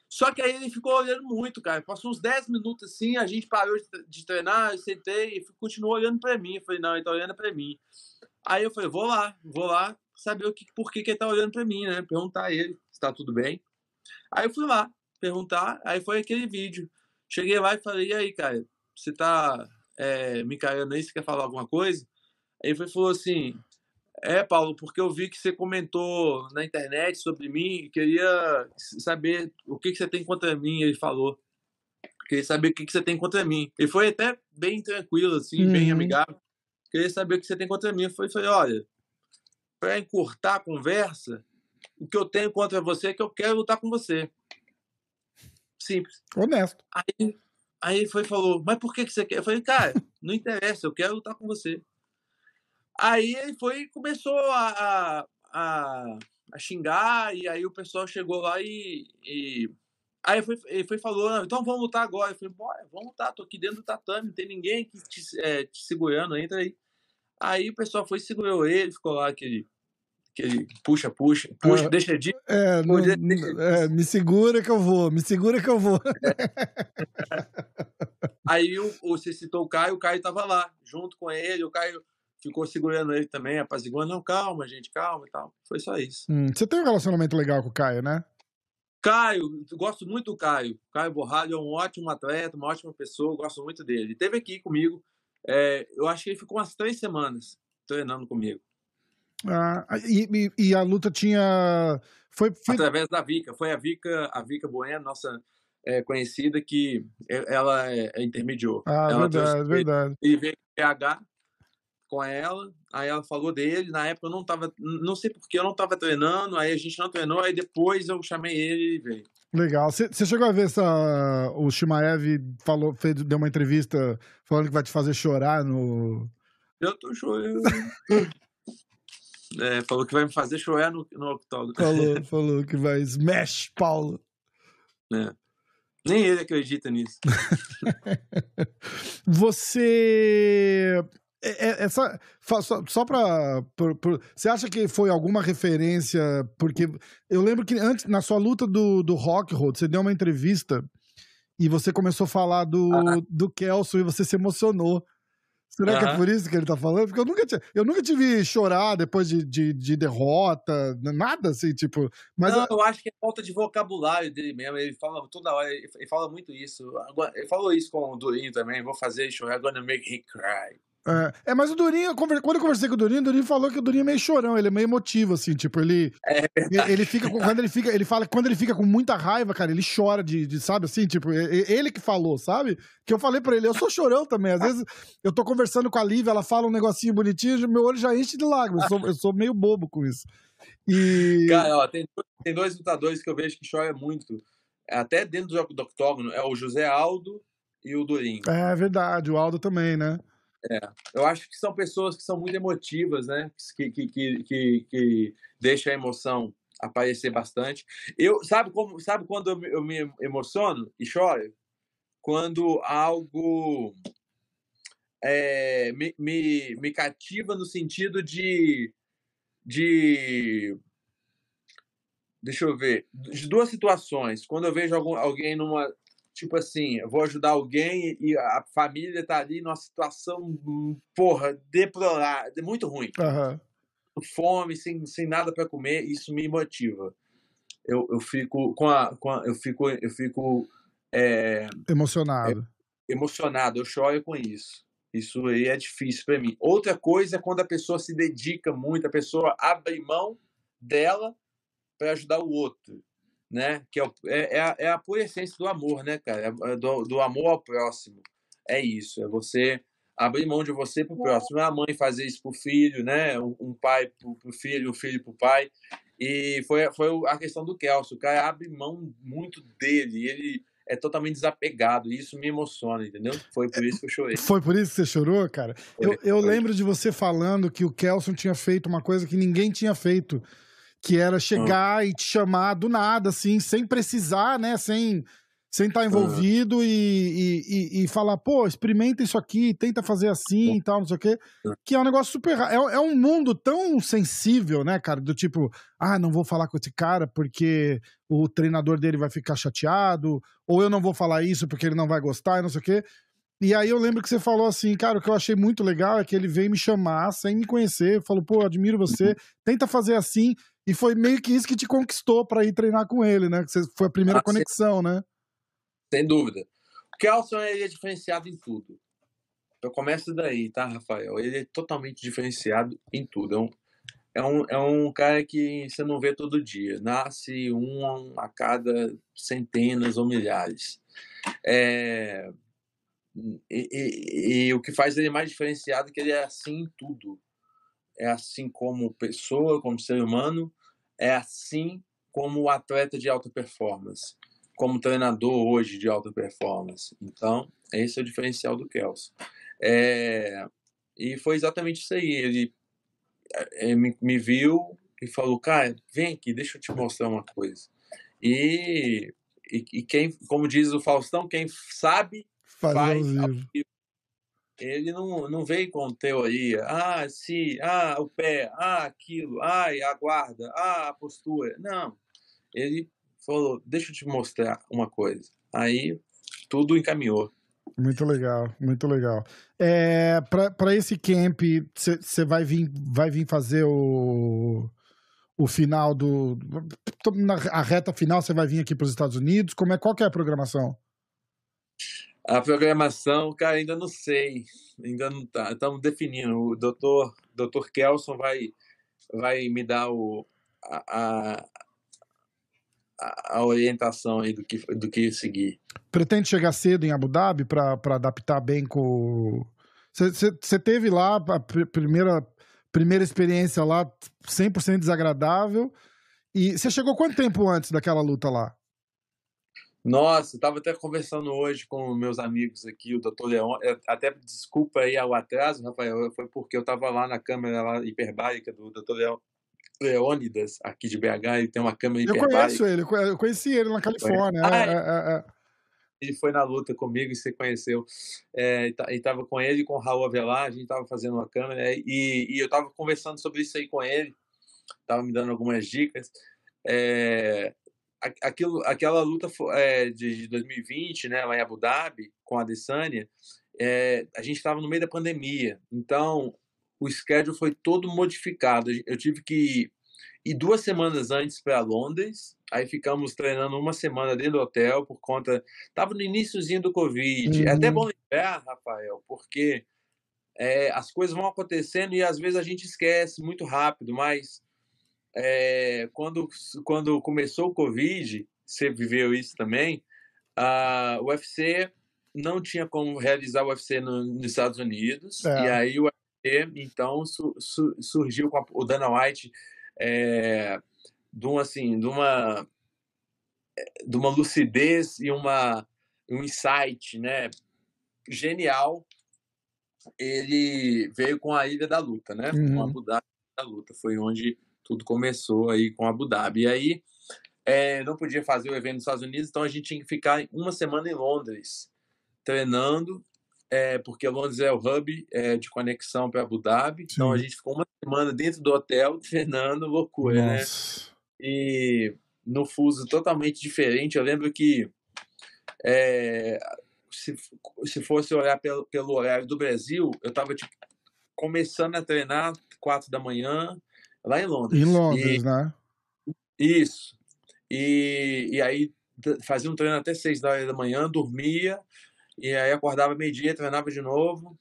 Speaker 1: Só que aí ele ficou olhando muito, cara. Passou uns 10 minutos assim, a gente parou de treinar, eu sentei e continuou olhando para mim. Eu falei, não, ele tá olhando para mim. Aí eu falei, vou lá, vou lá saber o que, por que, que ele tá olhando para mim, né? Perguntar a ele se tá tudo bem. Aí eu fui lá perguntar, aí foi aquele vídeo. Cheguei lá e falei, e aí, cara, você tá é, me caindo aí, você quer falar alguma coisa? Aí ele falou assim, é, Paulo, porque eu vi que você comentou na internet sobre mim e queria saber o que, que você tem contra mim, ele falou. Queria saber o que, que você tem contra mim. Ele foi até bem tranquilo, assim, uhum. bem amigável. Queria saber o que você tem contra mim. Eu falei, olha, para encurtar a conversa, o que eu tenho contra você é que eu quero lutar com você. Simples.
Speaker 2: Honesto.
Speaker 1: Aí, aí ele foi e falou, mas por que, que você quer? Eu falei, cara, não interessa, eu quero lutar com você. Aí ele foi e começou a, a, a, xingar, e aí o pessoal chegou lá e. e... Aí ele foi, ele foi e falou, então vamos lutar agora. Eu falei, bora, vamos lutar, tô aqui dentro do tatame, não tem ninguém aqui te, é, te segurando, entra aí. Aí o pessoal foi e segurou ele, ficou lá aquele aquele puxa, puxa, puxa, deixa de.
Speaker 2: É, não, deixa é, me segura que eu vou, me segura que eu vou.
Speaker 1: É. [LAUGHS] Aí o, você citou o Caio, o Caio tava lá, junto com ele, o Caio ficou segurando ele também, apaziguando, não, calma, gente, calma e tal. Foi só isso.
Speaker 2: Hum, você tem um relacionamento legal com o Caio, né?
Speaker 1: Caio, gosto muito do Caio. Caio Borralho é um ótimo atleta, uma ótima pessoa, gosto muito dele. Ele esteve aqui comigo, é, eu acho que ele ficou umas três semanas treinando comigo.
Speaker 2: Ah, e, e, a luta tinha. Foi, foi,
Speaker 1: Através da Vika. Foi a Vika, a Vika Bueno, nossa é, conhecida, que ela é, é intermediou.
Speaker 2: Ah,
Speaker 1: ela
Speaker 2: verdade, verdade.
Speaker 1: E veio PH com ela, aí ela falou dele, na época eu não tava, não sei porque eu não tava treinando, aí a gente não treinou, aí depois eu chamei ele e veio.
Speaker 2: Legal. Você chegou a ver essa, o Shimaev falou, fez, deu uma entrevista falando que vai te fazer chorar no...
Speaker 1: Eu tô chorando. [LAUGHS] É, falou que vai me fazer chorar no, no octógono.
Speaker 2: Falou, [LAUGHS] falou que vai smash Paulo.
Speaker 1: É. Nem ele acredita nisso. [LAUGHS]
Speaker 2: Você. É, é, essa, só, só por, você acha que foi alguma referência? Porque eu lembro que antes, na sua luta do, do Rock Road, você deu uma entrevista e você começou a falar do, ah. do Kelso e você se emocionou. Será uhum. que é por isso que ele tá falando? Porque eu nunca, te, eu nunca te vi chorar depois de, de, de, derrota, nada assim, tipo. Mas
Speaker 1: não, eu acho que é falta de vocabulário dele mesmo. Ele fala toda hora, ele fala muito isso. Ele falou isso com o Durinho também. Vou fazer chorar, gonna make him cry.
Speaker 2: É, é, mas o Durinho, quando eu conversei com o Durinho, o Durinho falou que o Durinho é meio chorão, ele é meio emotivo, assim, tipo, ele. É ele fica. Quando ele fica. Ele fala quando ele fica com muita raiva, cara, ele chora de, de, sabe, assim, tipo, ele que falou, sabe? Que eu falei pra ele, eu sou chorão também. Às vezes eu tô conversando com a Lívia, ela fala um negocinho bonitinho, meu olho já enche de lágrimas. Eu sou, eu sou meio bobo com isso. E.
Speaker 1: Cara, ó, tem, tem dois lutadores que eu vejo que choram muito. Até dentro do, do octógono, é o José Aldo e o Durinho.
Speaker 2: É verdade, o Aldo também, né?
Speaker 1: É, eu acho que são pessoas que são muito emotivas, né? Que, que, que, que, que deixam a emoção aparecer bastante. Eu sabe como sabe quando eu, eu me emociono e choro? Quando algo é, me, me, me cativa no sentido de de deixa eu ver de duas situações quando eu vejo algum, alguém numa tipo assim, eu vou ajudar alguém e a família tá ali numa situação, porra, deplorável, muito ruim.
Speaker 2: Uhum.
Speaker 1: Fome, sem, sem nada para comer, isso me motiva. Eu, eu fico com a, com a eu fico eu fico é,
Speaker 2: emocionado.
Speaker 1: É, emocionado, eu choro com isso. Isso aí é difícil para mim. Outra coisa é quando a pessoa se dedica muito, a pessoa abre mão dela para ajudar o outro né? Que é, é, é, a, é a pura essência do amor, né, cara? É, é do, do amor ao próximo. É isso, é você abrir mão de você para o próximo. A mãe fazer isso para o filho, né? Um, pai para o filho, um filho para o pai. E foi, foi a questão do Kelso. O cara abre mão muito dele. Ele é totalmente desapegado. E isso me emociona, entendeu? Foi por isso que eu chorei.
Speaker 2: Foi por isso que você chorou, cara? Foi, eu, eu lembro de você falando que o Kelson tinha feito uma coisa que ninguém tinha feito que era chegar uhum. e te chamar do nada, assim, sem precisar, né? Sem sem estar tá envolvido uhum. e, e, e, falar, pô, experimenta isso aqui, tenta fazer assim uhum. e tal, não sei o quê. Que é um negócio super. É, é um mundo tão sensível, né, cara? Do tipo, ah, não vou falar com esse cara porque o treinador dele vai ficar chateado, ou eu não vou falar isso porque ele não vai gostar, e não sei o quê. E aí eu lembro que você falou assim, cara, o que eu achei muito legal é que ele veio me chamar sem me conhecer, falou, pô, admiro você, uhum. tenta fazer assim. E foi meio que isso que te conquistou para ir treinar com ele, né? Que foi a primeira ah, conexão, sem... né?
Speaker 1: Sem dúvida. O Kelson ele é diferenciado em tudo. Eu começo daí, tá, Rafael? Ele é totalmente diferenciado em tudo. É um, é um, é um cara que você não vê todo dia. Nasce um a cada centenas ou milhares. É, e, e, e, o que faz ele mais diferenciado é que ele é assim em tudo é assim como pessoa, como ser humano, é assim como atleta de alta performance, como treinador hoje de alta performance. Então, esse é o diferencial do Kelso. É, e foi exatamente isso aí. Ele, ele é, me, me, viu e falou: Cara, vem aqui, deixa eu te mostrar uma coisa. E, e, e quem, como diz o Faustão, quem sabe faz, faz ele não, não veio com teoria, ah, se, ah, o pé, ah, aquilo, ai, a guarda, ah, a postura. Não. Ele falou, deixa eu te mostrar uma coisa. Aí tudo encaminhou.
Speaker 2: Muito legal, muito legal. É, para esse camp, você vai vir, vai vir fazer o, o final do. A reta final, você vai vir aqui para os Estados Unidos? Como é, qual que é a programação?
Speaker 1: A programação, cara, ainda não sei. Ainda não tá. Estamos definindo. O doutor, doutor Kelson vai, vai me dar o, a, a, a orientação aí do que, do que seguir.
Speaker 2: Pretende chegar cedo em Abu Dhabi para adaptar bem com. Você teve lá a primeira, primeira experiência lá 100% desagradável. E você chegou quanto tempo antes daquela luta lá?
Speaker 1: Nossa, estava até conversando hoje com meus amigos aqui, o doutor Leon. Até desculpa aí o atraso, Rafael, foi porque eu estava lá na câmera lá, hiperbárica do doutor Leon, Leônidas, aqui de BH, ele tem uma câmera hiperbárica.
Speaker 2: Eu conheço ele, eu conheci ele na Califórnia. Ah, é, é, é.
Speaker 1: Ele foi na luta comigo e você conheceu. É, e estava com ele e com o Raul Avelar, a gente estava fazendo uma câmera e, e eu estava conversando sobre isso aí com ele, estava me dando algumas dicas. É, aquilo, aquela luta é, de 2020, né, lá em Abu Dhabi, com a Adesanya, é, a gente estava no meio da pandemia, então o schedule foi todo modificado. Eu tive que ir duas semanas antes para Londres, aí ficamos treinando uma semana dentro do hotel por conta. Tava no iníciozinho do Covid. Uhum. É até uhum. bom lembrar, Rafael, porque é, as coisas vão acontecendo e às vezes a gente esquece muito rápido, mas é, quando, quando começou o Covid, você viveu isso também, a, UFC não tinha como realizar o UFC no, nos Estados Unidos, é. e aí o UFC, então, su, su, surgiu com a, o Dana White é, de, um, assim, de, uma, de uma lucidez e uma, um insight né, genial ele veio com a Ilha da Luta, né? Uhum. Com Abu Dhabi da Luta. Foi onde tudo começou aí com Abu Dhabi. E aí é, não podia fazer o evento nos Estados Unidos, então a gente tinha que ficar uma semana em Londres treinando, é, porque Londres é o hub é, de conexão para Abu Dhabi. Sim. Então a gente ficou uma semana dentro do hotel [LAUGHS] treinando, loucura, né? Nossa. né? E no fuso totalmente diferente. Eu lembro que é, se, se fosse olhar pelo, pelo horário do Brasil, eu estava tipo, começando a treinar quatro da manhã lá em Londres.
Speaker 2: Em Londres, e, né?
Speaker 1: Isso. E, e aí fazia um treino até seis da manhã, dormia, e aí acordava meio-dia, treinava de novo,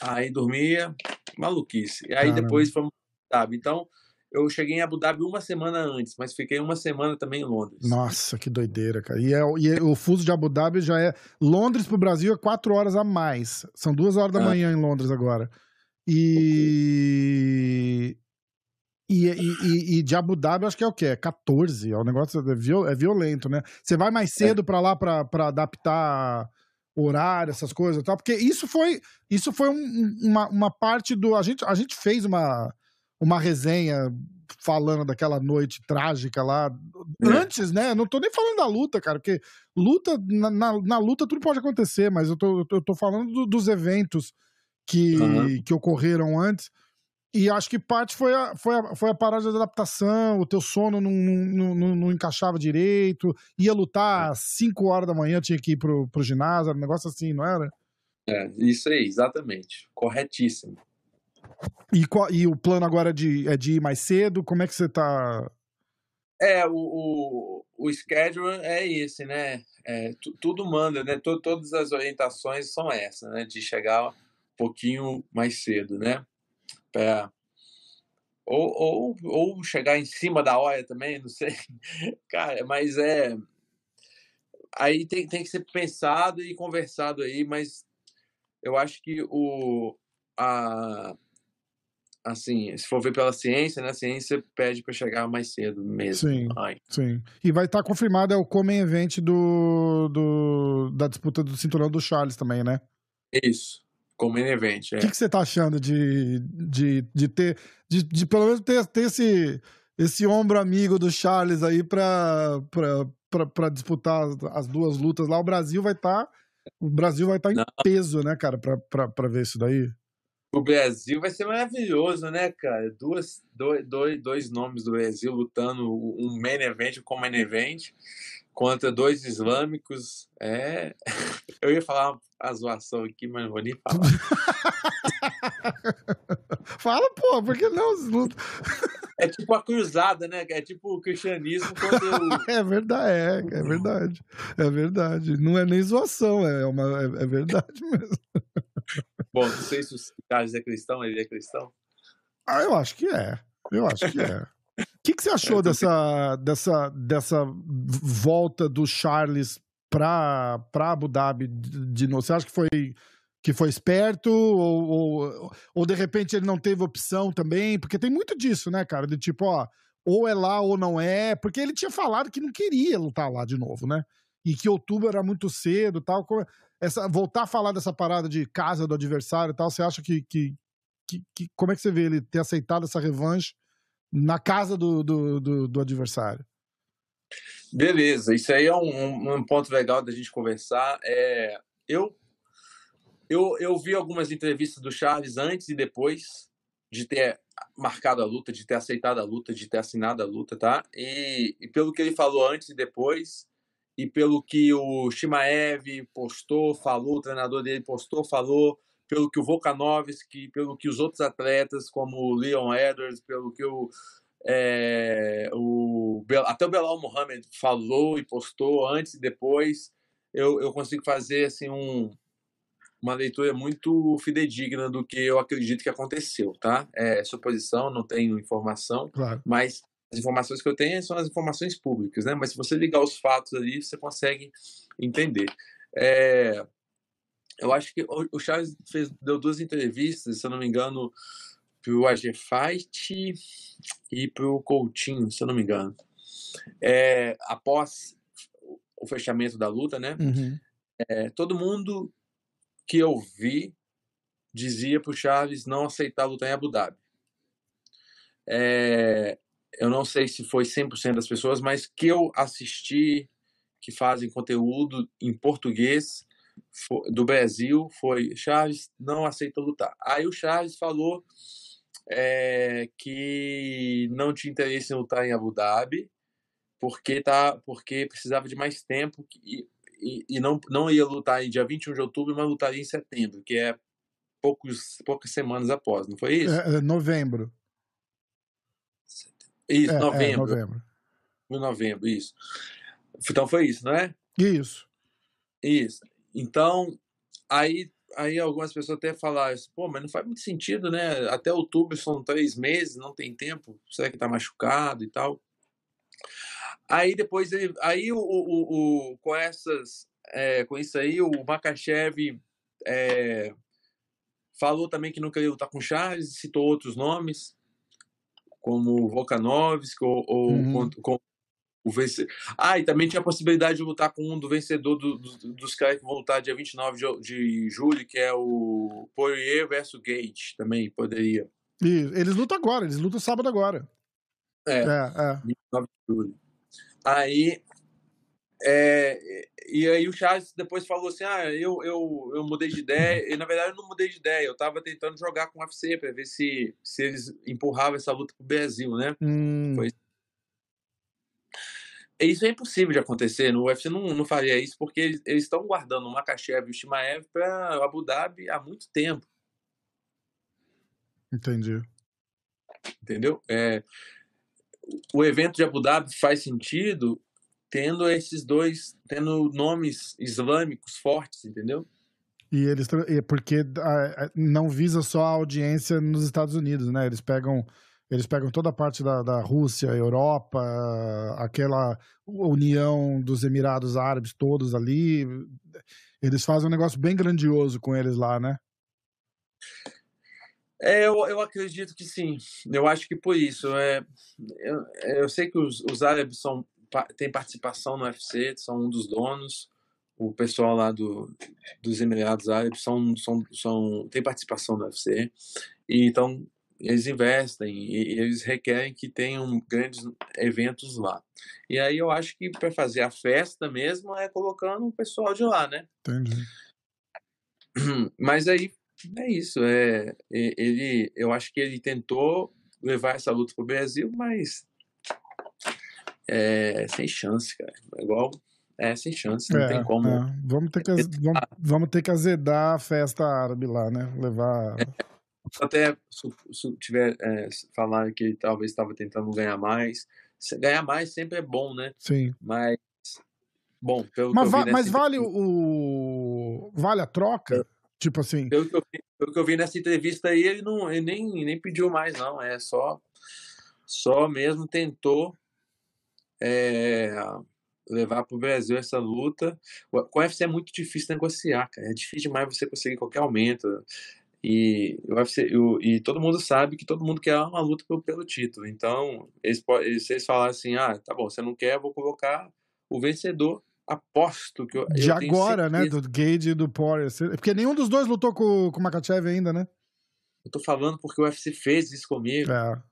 Speaker 1: aí dormia, maluquice. E aí Caramba. depois fomos, sabe? Então, eu cheguei em Abu Dhabi uma semana antes, mas fiquei uma semana também em Londres.
Speaker 2: Nossa, que doideira, cara. E, é, e é, o fuso de Abu Dhabi já é. Londres pro Brasil é quatro horas a mais. São duas horas da ah. manhã em Londres agora. E. E, e, e, de Abu Dhabi, acho que é o quê? É 14. É um negócio é, viol, é violento, né? Você vai mais é. cedo é. para lá para adaptar horário, essas coisas e tal, porque isso foi isso foi um, uma, uma parte do. A gente, a gente fez uma uma resenha falando daquela noite trágica lá. É. Antes, né? Não tô nem falando da luta, cara, porque luta, na, na, na luta tudo pode acontecer, mas eu tô, eu tô falando do, dos eventos que, uhum. que ocorreram antes. E acho que parte foi a, foi a, foi a parada de adaptação, o teu sono não, não, não, não encaixava direito, ia lutar às 5 horas da manhã, tinha que ir pro, pro ginásio, um negócio assim, não era?
Speaker 1: É, isso aí, exatamente. Corretíssimo.
Speaker 2: E, qual, e o plano agora é de, é de ir mais cedo? Como é que você tá?
Speaker 1: É, o, o, o schedule é esse, né? É, tudo manda, né? T todas as orientações são essas, né? De chegar um pouquinho mais cedo, né? Pra, ou, ou, ou chegar em cima da hora também, não sei. [LAUGHS] Cara, mas é. Aí tem, tem que ser pensado e conversado aí, mas eu acho que o, a, assim, se for ver pela ciência, né, a ciência pede para chegar mais cedo mesmo.
Speaker 2: Sim, Ai. sim. E vai estar tá confirmado é o Comen Event do, do, da disputa do cinturão do Charles também, né?
Speaker 1: Isso, Comen Event, é.
Speaker 2: O que, que você tá achando de, de, de ter, de, de pelo menos ter, ter esse, esse ombro amigo do Charles aí pra, pra, pra, pra disputar as duas lutas lá? O Brasil vai estar... Tá, o Brasil vai estar tá em peso, né, cara, pra, pra, pra ver isso daí
Speaker 1: o Brasil vai ser maravilhoso, né, cara? Duas, dois, dois, dois nomes do Brasil lutando um main event com main event contra dois islâmicos. É. [LAUGHS] Eu ia falar a zoação aqui, mas não vou nem falar. [LAUGHS]
Speaker 2: Fala, pô, porque não?
Speaker 1: É tipo a cruzada, né? É tipo o cristianismo contra o. [LAUGHS]
Speaker 2: é verdade, é, é verdade. É verdade. Não é nem zoação, é, uma, é, é verdade mesmo.
Speaker 1: Bom, não sei se o Carlos é cristão, ele é cristão.
Speaker 2: Ah, eu acho que é. Eu acho que é. O que, que você achou é, dessa, dessa, dessa volta do Charles para Abu Dhabi de novo? Você acha que foi, que foi esperto? Ou, ou, ou, de repente ele não teve opção também? Porque tem muito disso, né, cara? De tipo, ó, ou é lá ou não é. Porque ele tinha falado que não queria lutar lá de novo, né? E que outubro era muito cedo tal essa, voltar a falar dessa parada de casa do adversário e tal, você acha que, que, que, que, Como é que você vê ele ter aceitado essa revanche na casa do, do, do, do adversário?
Speaker 1: Beleza, isso aí é um, um, ponto legal da gente conversar. É, eu, eu, eu vi algumas entrevistas do Charles antes e depois de ter marcado a luta, de ter aceitado a luta, de ter assinado a luta, tá? E, e pelo que ele falou antes e depois, e pelo que o Shimaev postou, falou, o treinador dele postou, falou, pelo que o Volkanovski, pelo que os outros atletas, como o Leon Edwards, pelo que o, é, o até o Belal Muhammad falou e postou antes e depois, eu, eu consigo fazer assim um, uma leitura muito fidedigna do que eu acredito que aconteceu, tá? É suposição, não tenho informação,
Speaker 2: Claro.
Speaker 1: mas as informações que eu tenho são as informações públicas, né? Mas se você ligar os fatos ali, você consegue entender. É, eu acho que o Charles fez, deu duas entrevistas, se eu não me engano, para o AG Fight e para o Coutinho, se eu não me engano. É, após o fechamento da luta, né?
Speaker 2: Uhum.
Speaker 1: É, todo mundo que eu vi dizia para o Charles não aceitar lutar em Abu Dhabi. É, eu não sei se foi 100% das pessoas, mas que eu assisti que fazem conteúdo em português fo- do Brasil foi Charles não aceita lutar. Aí o Charles falou é, que não tinha interesse em lutar em Abu Dhabi porque tá porque precisava de mais tempo e, e, e não não ia lutar em dia 21 de outubro, mas lutaria em setembro, que é poucos poucas semanas após, não foi isso?
Speaker 2: É, é, novembro.
Speaker 1: Isso,
Speaker 2: É, é,
Speaker 1: novembro,
Speaker 2: novembro.
Speaker 1: novembro, isso. Então foi isso, não é?
Speaker 2: Isso.
Speaker 1: Isso. Então, aí, aí algumas pessoas até falaram assim, pô, mas não faz muito sentido, né? Até outubro são três meses, não tem tempo. Será que tá machucado e tal? Aí depois, ele, aí o, o, o, com essas, é, com isso aí, o Makachev é, falou também que não queria lutar com Charles, citou outros nomes, como Volkanovski ou, ou
Speaker 2: Uhum.
Speaker 1: com, com o vencedor. Ah, e também tinha a possibilidade de lutar com um do vencedor do, do- dos caras que vão lutar dia 29 de, de julho, que é o Poirier versus Gate, também poderia.
Speaker 2: Isso. Eles lutam agora, eles lutam sábado agora.
Speaker 1: É,
Speaker 2: É, é.
Speaker 1: 29 de julho. Aí, é, e aí o Charles depois falou assim, ah, eu, eu, eu mudei de ideia, e na verdade eu não mudei de ideia, eu tava tentando jogar com o UFC para ver se, se eles empurravam essa luta pro Brasil, né?
Speaker 2: Hum,
Speaker 1: Foi. Isso é impossível de acontecer. No UFC não, não faria isso porque eles eles estão guardando o Makachev e o Shimaev para Abu Dhabi há muito tempo,
Speaker 2: entendi.
Speaker 1: entendeu? É, o evento de Abu Dhabi faz sentido tendo esses dois, tendo nomes islâmicos fortes, entendeu?
Speaker 2: E eles e porque ah, ah, não visa só a audiência nos Estados Unidos, né? Eles pegam eles pegam toda a parte da, da Rússia, Europa, aquela união dos Emirados Árabes todos ali. Eles fazem um negócio bem grandioso com eles lá, né?
Speaker 1: É, eu, eu acredito que sim. Eu acho que por isso. É, eu, eu sei que os, os árabes são, têm participação no UFC, são um dos donos. O pessoal lá do, dos Emirados Árabes são, são, são, tem participação no UFC. E então eles investem e, eles requerem que tenham grandes eventos lá. E aí eu acho que para fazer a festa mesmo é colocando o pessoal de lá, né?
Speaker 2: Entendi. [CLEARS THROAT]
Speaker 1: Mas aí é isso. É, ele, eu acho que ele tentou levar essa luta pro Brasil, mas é sem chance, cara. É igual é sem chance, não
Speaker 2: É,
Speaker 1: tem como.
Speaker 2: é. Vamos, ter que, [LAUGHS] vamos, vamos ter que azedar a festa árabe lá, né? Levar.
Speaker 1: Até tiver é, falar que talvez estava tentando ganhar mais, ganhar mais sempre é bom, né?
Speaker 2: Sim.
Speaker 1: Mas bom, pelo
Speaker 2: Mas,
Speaker 1: que eu vi
Speaker 2: mas vale
Speaker 1: entrevista-
Speaker 2: o. Vale a troca? Tipo assim.
Speaker 1: pelo que eu vi, pelo que eu vi nessa entrevista aí, ele não ele nem, nem pediu mais, não. É só, só mesmo tentou é, levar para o Brasil essa luta. Com o UFC é muito difícil negociar, cara. É difícil demais você conseguir qualquer aumento. E, o UFC, o- e todo mundo sabe que todo mundo quer uma luta pelo, pelo título. Então, eles, eles, eles falarem assim: ah, tá bom, você não quer, eu vou colocar o vencedor. Aposto que eu, eu
Speaker 2: De
Speaker 1: tenho
Speaker 2: agora, né? Do Gage e do Poirier. Porque nenhum dos dois lutou com, com o Makachev ainda, né?
Speaker 1: Eu tô falando porque o UFC fez isso comigo.
Speaker 2: É.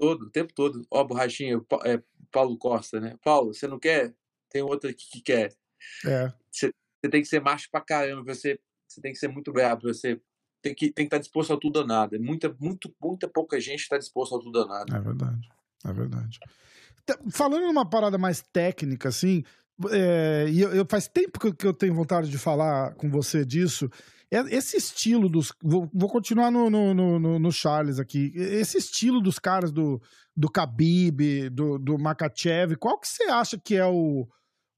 Speaker 1: todo, o tempo todo. Ó, borrachinha, é, Paulo Costa, né? Paulo, você não quer? Tem outro aqui que quer.
Speaker 2: É.
Speaker 1: Você tem que ser macho pra caramba, você, você tem que ser muito brabo, você tem que tem que estar disposto a tudo ou nada. Muita, muito, muita pouca gente está disposto a tudo ou nada.
Speaker 2: É verdade. É verdade. Tá, Falando numa parada mais técnica, assim, é, e eu, eu- faz tempo que eu, tenho vontade de falar com você disso. É, esse estilo dos. Vou, vou continuar no, no, no, no- no Charles aqui. Esse estilo dos caras do, do Khabib, do, do Makachev, qual que você acha que é o,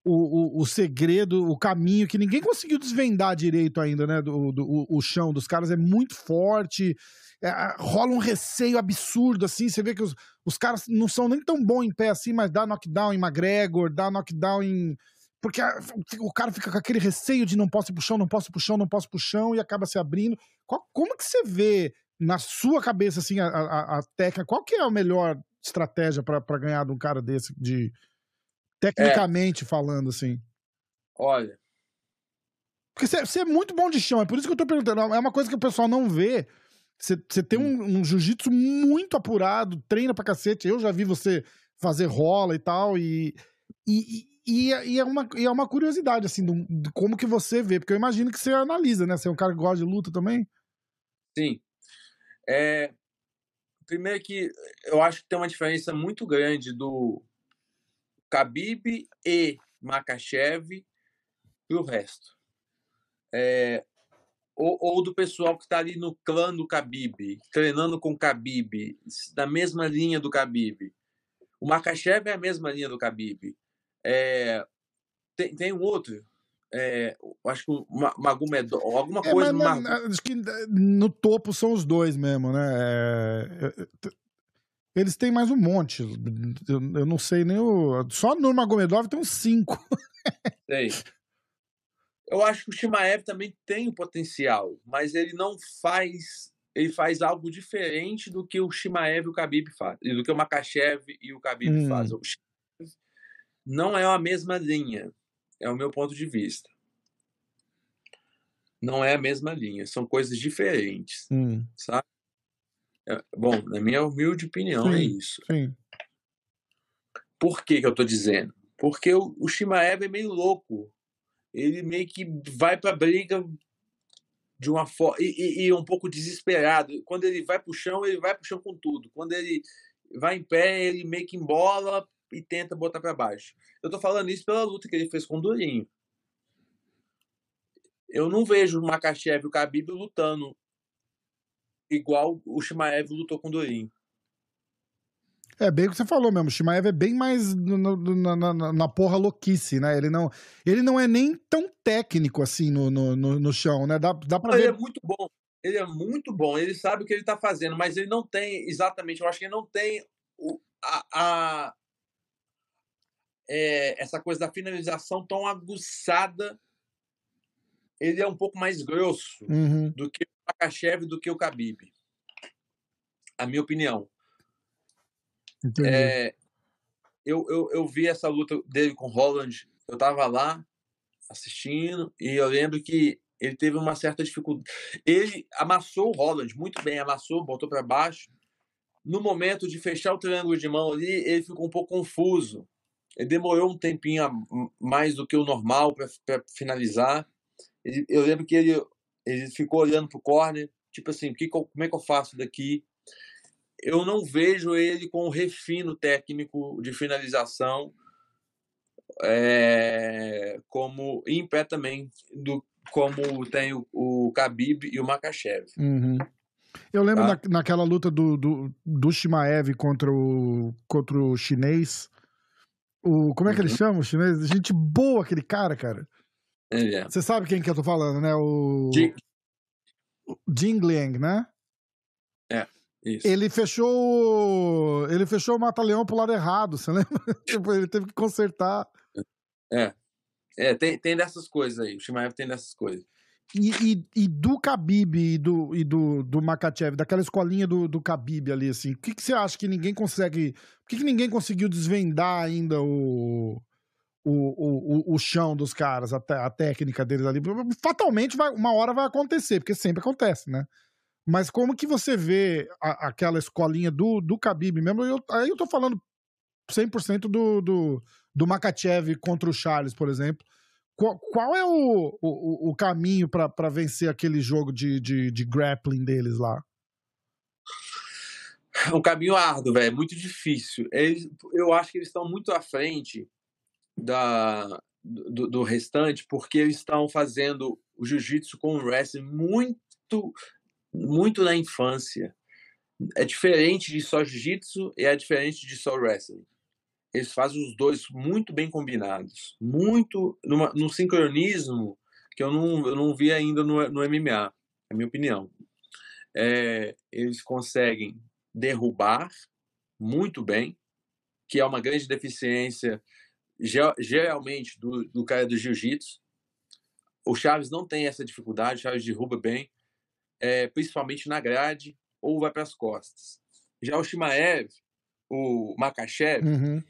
Speaker 2: o, o, o, segredo, o caminho que ninguém conseguiu desvendar direito ainda, né? Do, do o, o chão dos caras é muito forte, é, rola um receio absurdo, assim. Você vê que os, os caras não são nem tão bons em pé assim, mas dá knockdown em McGregor, dá knockdown em. Porque a, o cara fica com aquele receio de não posso ir pro chão, não posso ir pro chão, não posso ir pro chão e acaba se abrindo. Qual, como que você vê na sua cabeça, assim, a, a, a técnica? Qual que é a melhor estratégia para ganhar de um cara desse, de tecnicamente é. falando, assim?
Speaker 1: Olha.
Speaker 2: Porque você é muito bom de chão, é por isso que eu tô perguntando. É uma coisa que o pessoal não vê. Você tem um, um jiu-jitsu muito apurado, treina pra cacete. Eu já vi você fazer rola e tal, e, e, e, e é, uma, e é uma curiosidade, assim, do, de como que você vê, porque eu imagino que você analisa, né? Você é um cara que gosta de luta também?
Speaker 1: Sim. É, primeiro que eu acho que tem uma diferença muito grande do Khabib e Makachev para o resto. É, ou, ou, do pessoal que está ali no clã do Khabib, treinando com o Khabib, da mesma linha do Khabib. O Makachev é a mesma linha do Khabib. É, tem, tem um outro, é, acho que o Magomedov, alguma é, coisa. Mas,
Speaker 2: mas, acho que no topo são os dois mesmo, né? É, é eles têm mais um monte. Eu, eu não sei nem o. Só no Magomedov tem uns cinco. [LAUGHS]
Speaker 1: Tem. Eu acho que o Shimaev também tem o potencial, mas ele não faz. Ele faz algo diferente do que o Shimaev e o Khabib fazem, do que o Makachev e o Khabib hum. fazem. O Shimaev não é a mesma linha, é o meu ponto de vista. Não é a mesma linha, são coisas diferentes, hum. sabe? É, bom, na minha humilde opinião, é sim, é isso.
Speaker 2: Sim.
Speaker 1: Por que, que eu estou dizendo? Porque o, o Shimaev é meio louco ele meio que vai para a briga de uma forma e, e, um pouco desesperado. Quando ele vai para o chão, ele vai para o chão com tudo. Quando ele vai em pé, ele meio que embola e tenta botar para baixo. Eu estou falando isso pela luta que ele fez com o Durinho. Eu não vejo o Makachev e o Khabib lutando igual o Shimaev lutou com o Durinho.
Speaker 2: É bem o que você falou mesmo. O Shimaev é bem mais no, no, na, na, porra louquice, né? Ele não, ele não é nem tão técnico assim no, no, no chão, né? Dá, dá pra
Speaker 1: ele
Speaker 2: ver.
Speaker 1: Ele é muito bom. Ele é muito bom. Ele sabe o que ele tá fazendo, mas ele não tem exatamente. Eu acho que ele não tem o, a, a é, essa coisa da finalização tão aguçada. Ele é um pouco mais grosso
Speaker 2: uhum.
Speaker 1: do que o Makachev do que o Khabib. A minha opinião. É, eu, eu, eu vi essa luta dele com Holland, eu estava lá assistindo e eu lembro que ele teve uma certa dificuldade. Ele amassou o Holland muito bem, amassou, botou para baixo. No momento de fechar o triângulo de mão ali, ele ficou um pouco confuso. Ele demorou um tempinho mais do que o normal para finalizar. Ele, eu lembro que ele, ele ficou olhando pro corner, tipo assim, que, como é que eu faço daqui? eu não vejo ele com o refino técnico de finalização é, como em pé também do como tem o, o Khabib e o Makachev.
Speaker 2: Uhum. Eu lembro tá? na, naquela luta do, do, do Shimaev contra o, contra o chinês. O, como é que uhum. ele chama o chinês? Gente boa aquele cara, cara.
Speaker 1: É.
Speaker 2: Você sabe quem que eu tô falando, né? O. Jing, Jing Liang, né?
Speaker 1: É. Isso.
Speaker 2: Ele fechou. Ele fechou o Mata-Leão pro lado errado, você [LAUGHS] lembra? tipo, ele teve que consertar.
Speaker 1: É. É, tem, tem dessas coisas aí. O Shimaev tem dessas coisas.
Speaker 2: E, e, e, do Khabib e do, e do, do Makachev, daquela escolinha do, do Khabib ali, assim, o que, que você acha que ninguém consegue. Por que, que ninguém conseguiu desvendar ainda o, o, o, o, chão dos caras, a, a técnica deles ali? Fatalmente, vai, uma hora vai acontecer, porque sempre acontece, né? Mas como que você vê a, aquela escolinha do, do Khabib mesmo? Eu, aí eu tô falando 100% do, do, do Makachev contra o Charles, por exemplo. Qual, qual é o, o, o caminho para vencer aquele jogo de, de, de grappling deles lá?
Speaker 1: Um caminho árduo, velho, é muito difícil. Eles, eu acho que eles estão muito à frente da, do, do restante, porque eles estão fazendo o jiu-jitsu com o wrestling muito muito na infância. É diferente de só jiu-jitsu e é diferente de só wrestling. eles fazem os dois muito bem combinados, muito numa, num sincronismo que eu não, eu não vi ainda no, no MMA, é minha opinião. É, eles conseguem derrubar muito bem, que é uma grande deficiência geralmente do, do cara do jiu-jitsu. O Chaves não tem essa dificuldade, o Chaves derruba bem, é, principalmente na grade ou vai para as costas. Já o Shimaev, o Makachev, uhum.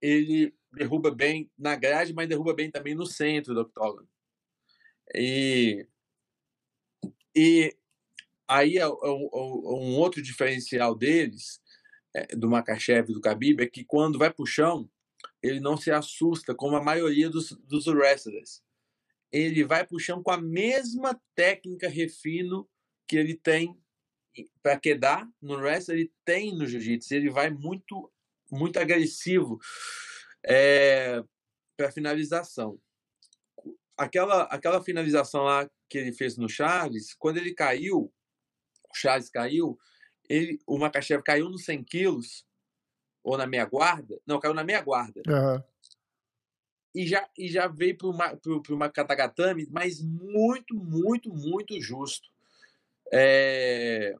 Speaker 1: ele derruba bem na grade, mas derruba bem também no centro do octógono. E, e aí é, é, um outro diferencial deles, é, do Makachev e do Khabib, é que quando vai para o chão, ele não se assusta, como a maioria dos, dos wrestlers. Ele vai para o chão com a mesma técnica refino que ele tem para quedar no wrestling, ele tem no jiu-jitsu. Ele vai muito, muito agressivo é, para finalização. Aquela, aquela finalização lá que ele fez no Charles, quando ele caiu, o Charles caiu, ele, o Makachev caiu nos 100 quilos, ou na meia guarda. Não, caiu na meia guarda. Uhum. E já, e já veio para o Makatagatame, mas muito, muito, muito justo. É,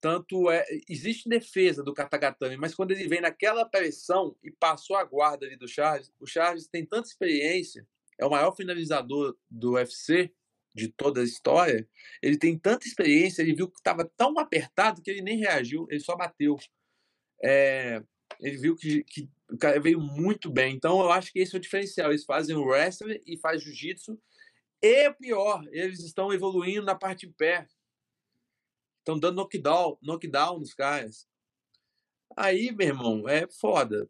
Speaker 1: tanto é, existe defesa do Katagatame, mas quando ele vem naquela pressão e passou a guarda ali do Charles, o Charles tem tanta experiência, é o maior finalizador do UFC de toda a história. Ele tem tanta experiência, ele viu que estava tão apertado que ele nem reagiu, ele só bateu. É, ele viu que, que o cara veio muito bem. Então eu acho que esse é o diferencial. Eles fazem o wrestling e faz jiu-jitsu. E pior, eles estão evoluindo na parte de pé. Estão dando knockdown, knockdown nos caras. Aí, meu irmão, é foda.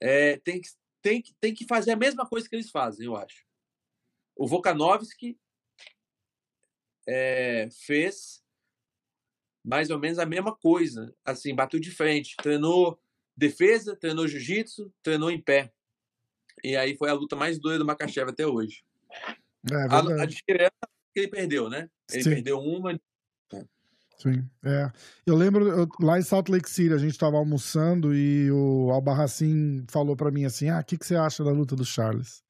Speaker 1: É, tem, que, tem, que, tem que fazer a mesma coisa que eles fazem, eu acho. O Volkanovski é, fez mais ou menos a mesma coisa. Assim, bateu de frente, treinou defesa, treinou jiu-jitsu, treinou em pé. E aí foi a luta mais doida do Makachev até hoje. É, a, a diferença é que ele perdeu, né? Ele Sim. perdeu uma.
Speaker 2: É. Sim, é. Eu lembro, eu, lá em Salt Lake City, a gente estava almoçando e o Albarracin falou para mim assim: Ah, o que, que você acha da luta do Charles?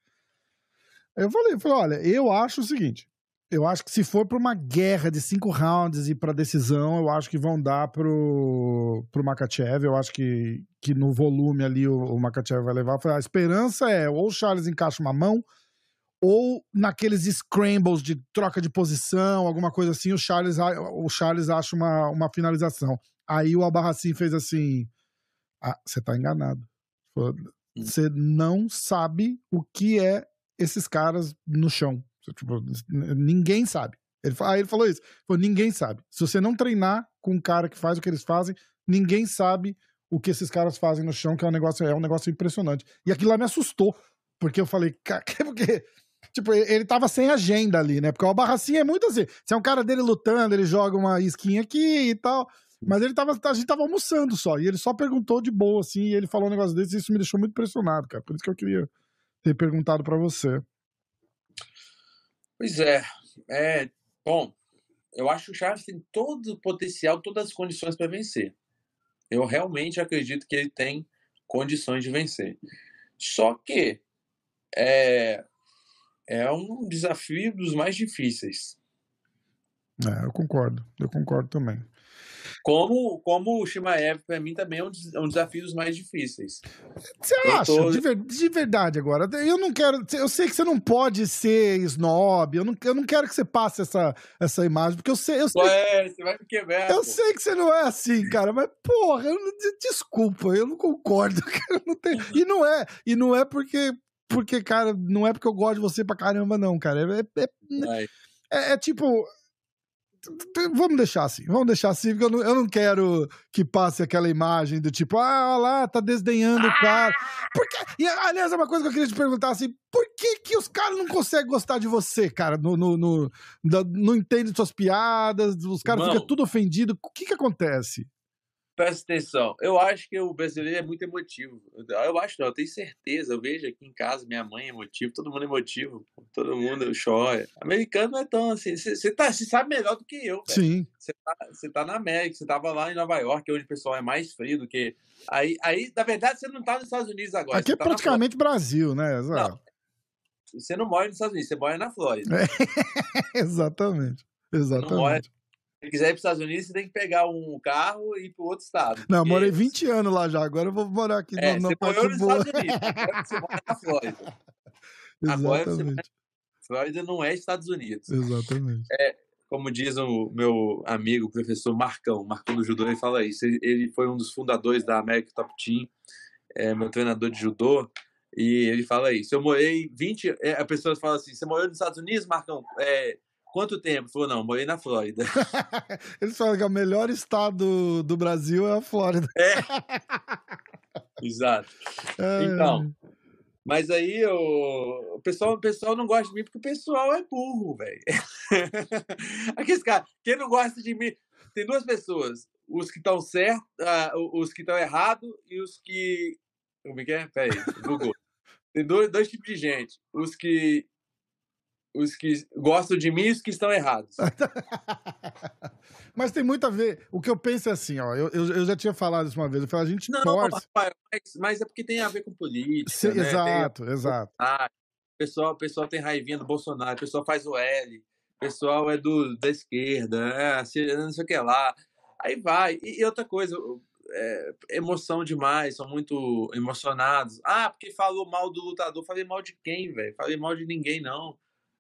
Speaker 2: Eu falei, eu falei, olha, eu acho o seguinte: eu acho que se for para uma guerra de cinco rounds e para decisão, eu acho que vão dar pro, pro Makachev. Eu acho que, que no volume ali o, o Makachev vai levar. A esperança é ou o Charles encaixa uma mão, ou naqueles scrambles de troca de posição, alguma coisa assim, o Charles, o Charles acha uma, uma finalização. Aí o Albarracin fez assim: ah, você tá enganado. Você não sabe o que é esses caras no chão. Tipo, ninguém sabe. Ele, aí ele falou isso. Falou, ninguém sabe. Se você não treinar com um cara que faz o que eles fazem, ninguém sabe o que esses caras fazem no chão, que é um negócio, é um negócio impressionante. E aquilo lá me assustou. Porque eu falei, cara, [LAUGHS] porque. Tipo, ele tava sem agenda ali, né? Porque o Barracinha é muito assim. Se é um cara dele lutando, ele joga uma skin aqui e tal. Mas ele tava, a gente tava almoçando só. E ele só perguntou de boa, assim, e ele falou um negócio desse, e isso me deixou muito impressionado, cara. Por isso que eu queria ter perguntado para você.
Speaker 1: Pois é. é. Bom, eu acho que o Charles tem todo o potencial, todas as condições para vencer. Eu realmente acredito que ele tem condições de vencer. Só que é, é um desafio dos mais difíceis.
Speaker 2: É, eu concordo, eu concordo também.
Speaker 1: Como, como o Shimaev, para mim, também é um, é um desafio dos mais difíceis.
Speaker 2: Você acha? Tô... De, ver, de, verdade agora. Eu não quero. Eu sei que você não pode ser snob. Eu não, eu não quero que você passe essa, essa imagem, porque eu sei. Eu sei
Speaker 1: Ué, você vai me quebrar.
Speaker 2: Eu pô. sei que você não é assim, cara, mas, porra, eu não, desculpa, eu não concordo. [LAUGHS] Eu não tenho, e não é. E não é porque. Porque, cara, não é porque eu gosto de você pra caramba, não, cara. É, é, é, é tipo, Vamos deixar assim, vamos deixar assim, porque eu não, eu não quero que passe aquela imagem do tipo, ah, lá, tá desdenhando o cara. Porque, e, aliás, é uma coisa que eu queria te perguntar assim: por que, que os caras não conseguem gostar de você, cara? No, no, no, no não entendem suas piadas, os caras ficam tudo ofendidos. O que que acontece?
Speaker 1: Presta atenção. Eu acho que o brasileiro é muito emotivo. Eu acho, não, eu tenho certeza. Eu vejo aqui em casa, minha mãe é emotiva, todo mundo é emotivo, todo mundo chora. Americano não é tão assim. Você tá, sabe melhor do que eu.
Speaker 2: Véio. Sim.
Speaker 1: Você tá, tá na América, você tava lá em Nova York, onde o pessoal é mais frio do que. Aí, aí na verdade, você não tá nos Estados Unidos agora.
Speaker 2: Aqui é
Speaker 1: tá
Speaker 2: praticamente Brasil, né?
Speaker 1: Não, você não mora nos Estados Unidos, você mora na Flórida. É, [LAUGHS]
Speaker 2: exatamente. Exatamente.
Speaker 1: Se quiser ir para os Estados Unidos, você tem que pegar um carro e ir para outro estado.
Speaker 2: Não, morei 20 anos lá já, agora eu vou morar aqui
Speaker 1: é,
Speaker 2: no,
Speaker 1: no Você morou nos boa. Estados Unidos, [LAUGHS] agora você mora na Flórida. Agora você mora... Flórida não é Estados Unidos.
Speaker 2: Exatamente.
Speaker 1: É, como diz o meu amigo, o professor Marcão, Marcão do Judô, ele fala isso. Ele foi um dos fundadores da American Top Team, é, meu treinador de judô, e ele fala isso. Eu morei 20. É, a pessoa fala assim: você morou nos Estados Unidos, Marcão? É, Quanto tempo? Falou, não, morei na Flórida. [LAUGHS]
Speaker 2: Eles falam que o melhor estado do Brasil é a Flórida.
Speaker 1: É. [LAUGHS] Exato. É. Então, mas aí o, o, pessoal, o pessoal não gosta de mim porque o pessoal é burro, velho. [LAUGHS] Aqueles caras, quem não gosta de mim. Tem duas pessoas, os que estão certos, uh, os que estão errados e os que. Como é que é? Peraí, Google. Tem dois, dois tipos de gente. Os que os que gostam de mim e os que estão errados. [LAUGHS]
Speaker 2: mas tem muito a ver. O que eu penso é assim, ó. Eu, eu, já tinha falado isso uma vez. Eu falei, a gente não, torce.
Speaker 1: Não, mas, mas, é porque tem a ver com política.
Speaker 2: Né? Exato, tem... exato.
Speaker 1: Ah, o pessoal, pessoal tem raivinha do Bolsonaro, o pessoal faz o L, o pessoal é do, da esquerda, é, não sei o que lá. Aí vai. E, e outra coisa, é, emoção demais, são muito emocionados. Ah, porque falou mal do lutador. Falei mal de quem, velho? Falei mal de ninguém, não.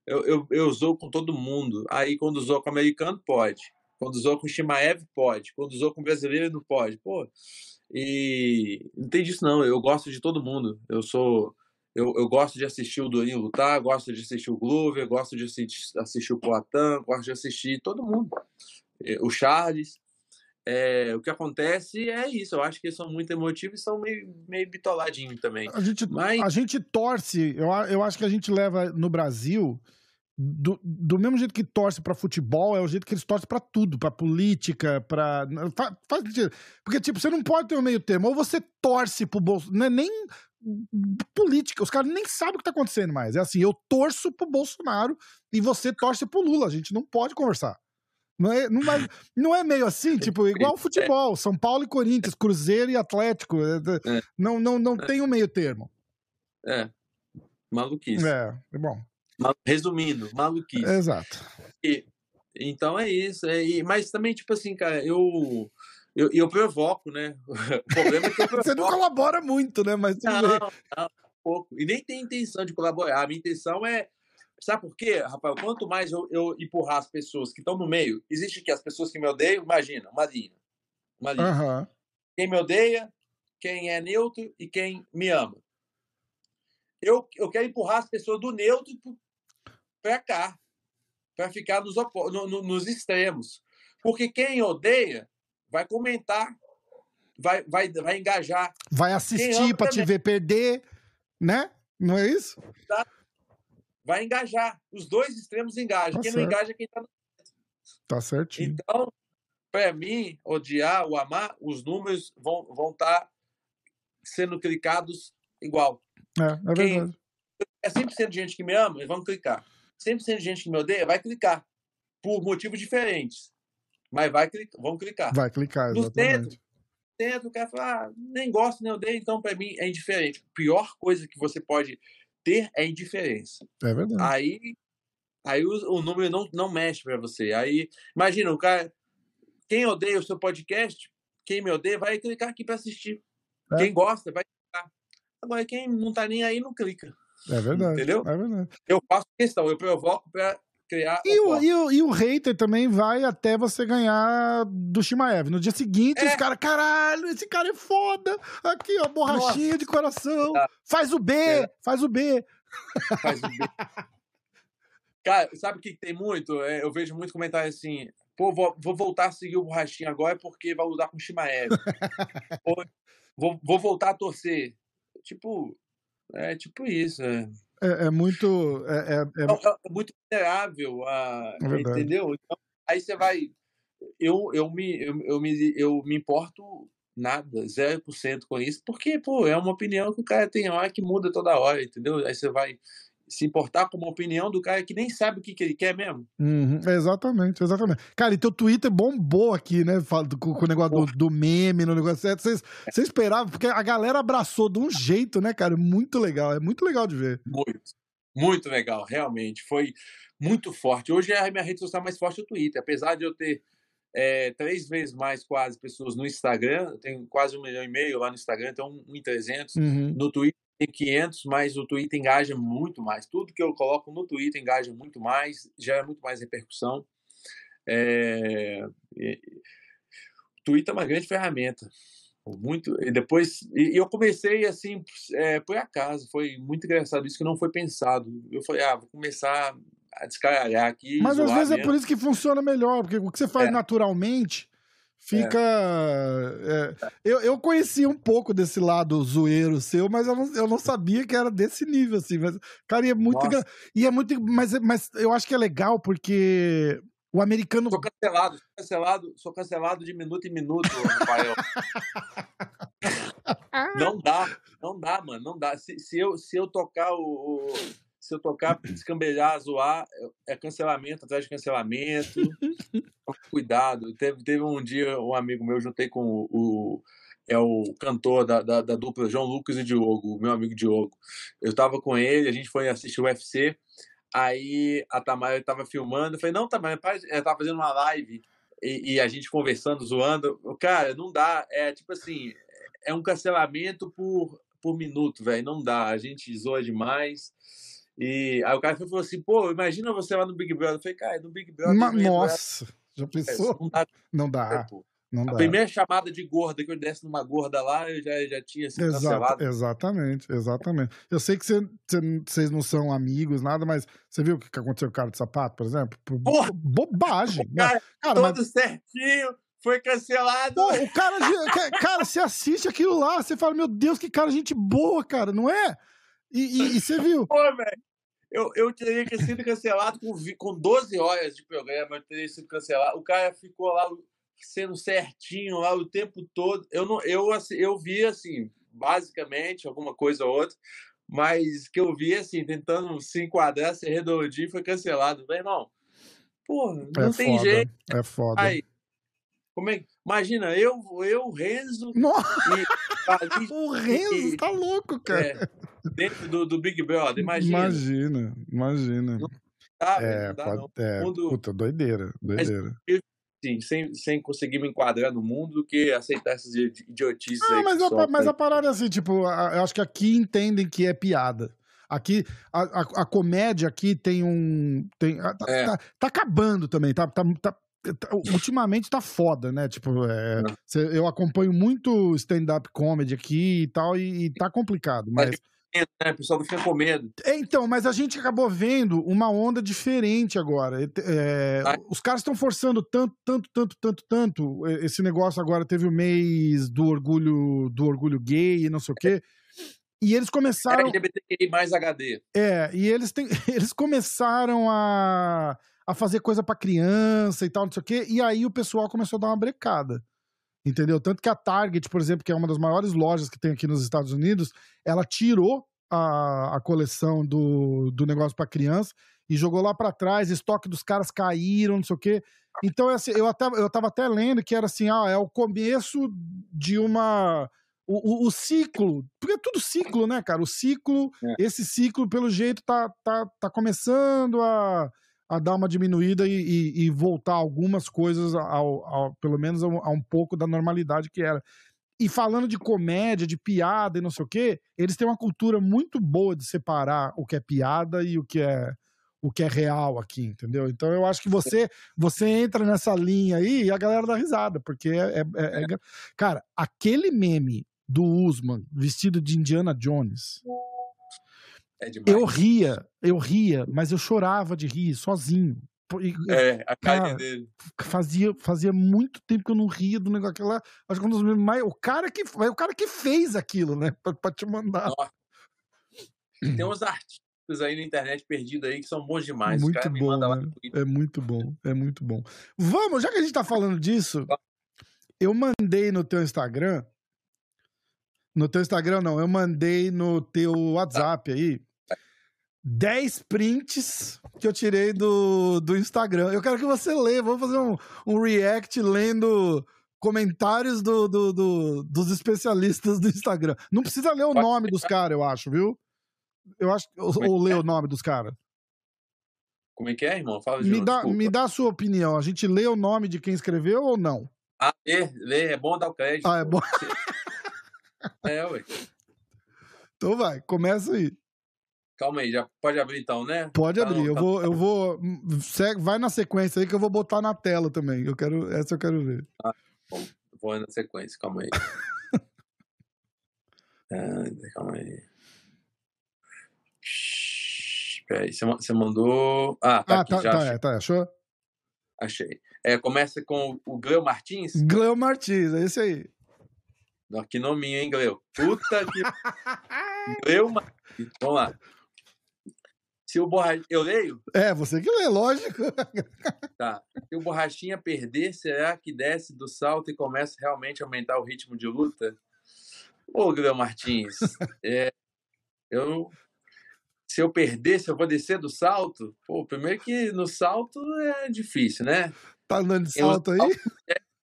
Speaker 1: Eu, eu, eu usou com todo mundo. Aí, quando usou com o americano, pode. Quando usou com o Shimaev, pode. Quando usou com o brasileiro, não pode. Pô, e não tem disso, não. Eu gosto de todo mundo. Eu sou. Eu, eu gosto de assistir o Durinho lutar, gosto de assistir o Glover, gosto de assistir, assistir o Poatan, gosto de assistir todo mundo. O Charles. É, o que acontece é isso. Eu acho que eles são muito emotivos e são meio, meio bitoladinhos também.
Speaker 2: A gente, Mas... a gente torce, eu, eu acho que a gente leva no Brasil do, do mesmo jeito que torce para futebol, é o jeito que eles torcem para tudo, para política, para faz, faz sentido. Porque tipo, você não pode ter um meio termo, ou você torce pro Bolsonaro, não é nem política, os caras nem sabem o que tá acontecendo mais. É assim, eu torço pro Bolsonaro e você torce pro Lula, a gente não pode conversar. Não é, não, é, [LAUGHS] não é meio assim, tipo, igual futebol, São Paulo e Corinthians, Cruzeiro e Atlético. É, é. Não, não, não tem um meio termo.
Speaker 1: É. Maluquice.
Speaker 2: É, é bom.
Speaker 1: Resumindo, maluquice.
Speaker 2: Exato.
Speaker 1: E, então é isso. É, e, mas também, tipo assim, cara, eu. Eu, eu provoco, né? [LAUGHS] O problema é que eu provoco. [LAUGHS]
Speaker 2: Você não colabora muito, né? Mas
Speaker 1: não, não, não, pouco. E nem tem intenção de colaborar. A minha intenção é. Sabe por quê, Rafael? Quanto mais eu, eu empurrar as pessoas que estão no meio, existe que as pessoas que me odeiam, imagina, uma linha. Uma linha.
Speaker 2: Uhum.
Speaker 1: Quem me odeia, quem é neutro e quem me ama. Eu, eu quero empurrar as pessoas do neutro para cá, para ficar nos, no, no, nos extremos. Porque quem odeia vai comentar, vai, vai, vai engajar.
Speaker 2: Vai assistir para te ver perder, né? Não é isso?
Speaker 1: Tá. Vai engajar. Os dois extremos engajam. Tá quem certo. não engaja é quem está no
Speaker 2: Tá certinho.
Speaker 1: Então, para mim, odiar ou amar, os números vão estar vão tá sendo clicados igual.
Speaker 2: É, é verdade.
Speaker 1: é 100% de gente que me ama, eles vão clicar. 100% de gente que me odeia vai clicar. Por motivos diferentes. Mas vai clicar, vão clicar.
Speaker 2: Vai clicar, exatamente. No centro,
Speaker 1: centro o cara fala, ah, nem gosto, nem odeio, então para mim é indiferente. A pior coisa que você pode ter é indiferença.
Speaker 2: É verdade.
Speaker 1: Aí, aí o, o número não, não mexe para você. Aí, imagina, o cara, quem odeia o seu podcast, quem me odeia, vai clicar aqui para assistir. É. Quem gosta, vai clicar. Agora, quem não tá nem aí, não clica.
Speaker 2: É verdade.
Speaker 1: Entendeu?
Speaker 2: É verdade.
Speaker 1: Eu faço questão, eu provoco para criar.
Speaker 2: E o, e, o, e o hater também vai até você ganhar do Shimaev. No dia seguinte, é. os caras, caralho, esse cara é foda. Aqui, ó, borrachinha Nossa. de coração. Tá. Faz o B, é. faz o B. Faz o B. [LAUGHS]
Speaker 1: cara, sabe o que tem muito? É, eu vejo muito comentário assim. Pô, vou, vou, voltar a seguir o borrachinha agora porque vai lutar com o Shimaev. [LAUGHS] vou, vou voltar a torcer. Tipo, é tipo isso. É,
Speaker 2: é, é muito. É, é,
Speaker 1: é, é muito vulnerável, a, entendeu? Então, aí você vai. eu, eu, me, eu, eu, me, eu me importo nada, 0% com isso, porque, pô, é uma opinião que o cara tem hora que muda toda hora, entendeu? Aí você vai se importar com uma opinião do cara que nem sabe o que, que ele quer mesmo.
Speaker 2: Uhum, exatamente, exatamente. Cara, e teu Twitter bombou aqui, né? Com, com o negócio do, do, meme, no negócio certo. Vocês esperavam, porque a galera abraçou de um jeito, né, cara? Muito legal, é muito legal de ver.
Speaker 1: Muito, muito legal, realmente. Foi muito forte. Hoje é a minha rede social mais forte é o Twitter, apesar de eu ter é, três vezes mais quase pessoas no Instagram, eu tenho quase um milhão e meio lá no Instagram, então 1.300. Uhum. No Twitter 500, mas o Twitter engaja muito mais. Tudo que eu coloco no Twitter engaja muito mais, gera muito mais repercussão. É... O Twitter é uma grande ferramenta. Muito, e depois e eu comecei assim é, por acaso, foi muito engraçado isso que não foi pensado. Eu falei, ah, vou começar a descaralhar aqui.
Speaker 2: Mas às vezes mesmo. é por isso que funciona melhor, porque o que você faz é. naturalmente fica. É. É. Eu, eu conheci um pouco desse lado zoeiro seu, mas eu não, eu não sabia que era desse nível, assim. Mas, cara, e é muito. E é muito. Mas, mas eu acho que é legal porque. O americano.
Speaker 1: Sou cancelado, sou cancelado, sou cancelado de minuto em minuto, Rafael. [LAUGHS] não dá, não dá, mano, não dá. Se, se, eu, se eu tocar o, o se eu tocar, [LAUGHS] descambelhar, zoar, é cancelamento atrás de cancelamento. Cuidado. Teve, teve um dia, um amigo meu, juntei com o, o é o cantor da, da, da, dupla João Lucas e Diogo, meu amigo Diogo. Eu tava com ele, a gente foi assistir o UFC, aí a Tamara estava filmando, eu falei, não, Tamara, ela tava fazendo uma live e, e, a gente conversando, zoando. Cara, não dá, é tipo assim, é um cancelamento por, por minuto, velho, não dá, a gente zoa demais. E aí o cara falou assim, pô, imagina você lá no Big Brother. Eu falei, cara, no Big Brother.
Speaker 2: Ma nossa, já pensou? É, não dá. Não dá. Não
Speaker 1: a primeira chamada de gorda que eu desse numa gorda lá, eu já, já tinha sido Exato, cancelado.
Speaker 2: Exatamente, exatamente. Eu sei que vocês não são amigos, nada, mas você viu o que aconteceu com o cara de sapato, por exemplo?
Speaker 1: Porra,
Speaker 2: Bobagem.
Speaker 1: Né? Cara, cara, todo mas... certinho, foi cancelado.
Speaker 2: Pô, o cara, cara, você assiste aquilo lá, você fala, meu Deus, que cara, gente boa, cara, não é? E, e, e você viu?
Speaker 1: Pô, velho. Eu, eu teria que sido cancelado com, com 12 horas de programa, eu teria sido cancelado. O cara ficou lá sendo certinho lá o tempo todo. Eu não, eu, assim, eu vi assim, basicamente, alguma coisa ou outra, mas que eu vi assim, tentando se enquadrar, ser redondinho, foi cancelado. Meu irmão, porra, não é tem
Speaker 2: foda,
Speaker 1: jeito.
Speaker 2: É foda. Aí,
Speaker 1: como é, imagina, eu, eu Renzo. [LAUGHS]
Speaker 2: Nossa. E, o Renzo tá louco, cara. É,
Speaker 1: dentro do, do Big Brother, imagina.
Speaker 2: Imagina, imagina. Não
Speaker 1: dá, é, não dá,
Speaker 2: pode, não. é mundo... puta, doideira, doideira.
Speaker 1: Mas, sim, sem, sem conseguir me enquadrar no mundo do que aceitar essas idiotices ah.
Speaker 2: Mas a, mas a parada é assim, tipo, eu acho que aqui entendem que é piada. Aqui, a, a, a comédia aqui tem um. Tem, tá, é. tá, tá, acabando também, tá, tá, tá ultimamente tá foda, né? Tipo, é, é. eu acompanho muito stand-up comedy aqui e tal, e, e tá complicado, mas.
Speaker 1: né? O pessoal fica com medo.
Speaker 2: É, então, mas a gente acabou vendo uma onda diferente agora. É, os caras estão forçando tanto, tanto, tanto, tanto, tanto. Esse negócio agora teve o mês do orgulho, do orgulho gay e não sei o quê. E eles começaram. É,
Speaker 1: LGBTQI mais HD.
Speaker 2: É, e eles, têm, [LAUGHS] eles começaram a, a fazer coisa para criança e tal, não sei o quê. E aí o pessoal começou a dar uma brecada. Entendeu? Tanto que a Target, por exemplo, que é uma das maiores lojas que tem aqui nos Estados Unidos, ela tirou a, a coleção do, do negócio para criança e jogou lá para trás, estoque dos caras caíram, não sei o quê. Então, assim, eu, até, eu tava até lendo que era assim, ah, é o começo de uma. O, o, o ciclo, porque é tudo ciclo, né, cara? O ciclo, é. esse ciclo, pelo jeito, tá, tá, tá começando a a dar uma diminuída e, e, e voltar algumas coisas, ao, ao pelo menos a, a, um pouco da normalidade que era. E falando de comédia, de piada e não sei o quê, eles têm uma cultura muito boa de separar o que é piada e o que é o que é real aqui, entendeu? Então eu acho que você você entra nessa linha aí e a galera dá risada, porque é, é, é, é... cara, aquele meme do Usman vestido de Indiana Jones é eu ria, eu ria, mas eu chorava de rir sozinho.
Speaker 1: É, a cara dele.
Speaker 2: Fazia, fazia muito tempo que eu não ria do negócio lá. Acho que um dos mais. O cara que, o cara que fez aquilo, né? Pra, pra te mandar. Nossa.
Speaker 1: Tem [CLEARS THROAT] uns artistas aí na internet perdidos aí que são bons demais.
Speaker 2: Muito bom, né? É muito bom, é muito bom. Vamos, já que a gente tá falando disso, eu mandei no teu Instagram. No teu Instagram, não, eu mandei no teu WhatsApp aí 10 prints que eu tirei do, do Instagram. Eu quero que você leia. Vamos fazer um, um react lendo comentários do, do, do, dos especialistas do Instagram. Não precisa ler o nome dos caras, eu acho, viu? Eu acho. Ou, é ou ler o nome dos caras.
Speaker 1: Como é que é, irmão? Fala de
Speaker 2: me, dá, me dá a sua opinião. A gente lê o nome de quem escreveu ou não?
Speaker 1: Ah, lê, lê. É bom dar o crédito.
Speaker 2: Ah, é bom. [LAUGHS]
Speaker 1: é, ué.
Speaker 2: Então vai, começa aí.
Speaker 1: Calma aí, já pode abrir então, né?
Speaker 2: Pode abrir. eu tá vou, eu vou. Segue, vai na sequência aí que eu vou botar na tela também. Eu quero, essa eu quero ver.
Speaker 1: Ah, bom, vou na sequência, calma aí. [LAUGHS] ah, calma aí. Espera aí, você mandou. Ah, tá, ah, aqui,
Speaker 2: tá,
Speaker 1: já
Speaker 2: tá, é, tá, achou?
Speaker 1: Achei. É, começa com o Gleu Martins?
Speaker 2: Gleu Martins, é esse aí.
Speaker 1: Não, que nominho, hein, Gleu? Puta que. [LAUGHS] Gleu Martins. Vamos lá. Se o borrachinha. Eu leio?
Speaker 2: É, você que lê, lógico. [LAUGHS]
Speaker 1: Tá. Se o borrachinha perder, será que desce do salto e começa realmente a aumentar o ritmo de luta? Ô, Guilherme Martins, [LAUGHS] é, eu. Se eu perder, se eu vou descer do salto, pô, primeiro que no salto é difícil, né?
Speaker 2: Tá andando de salto aí?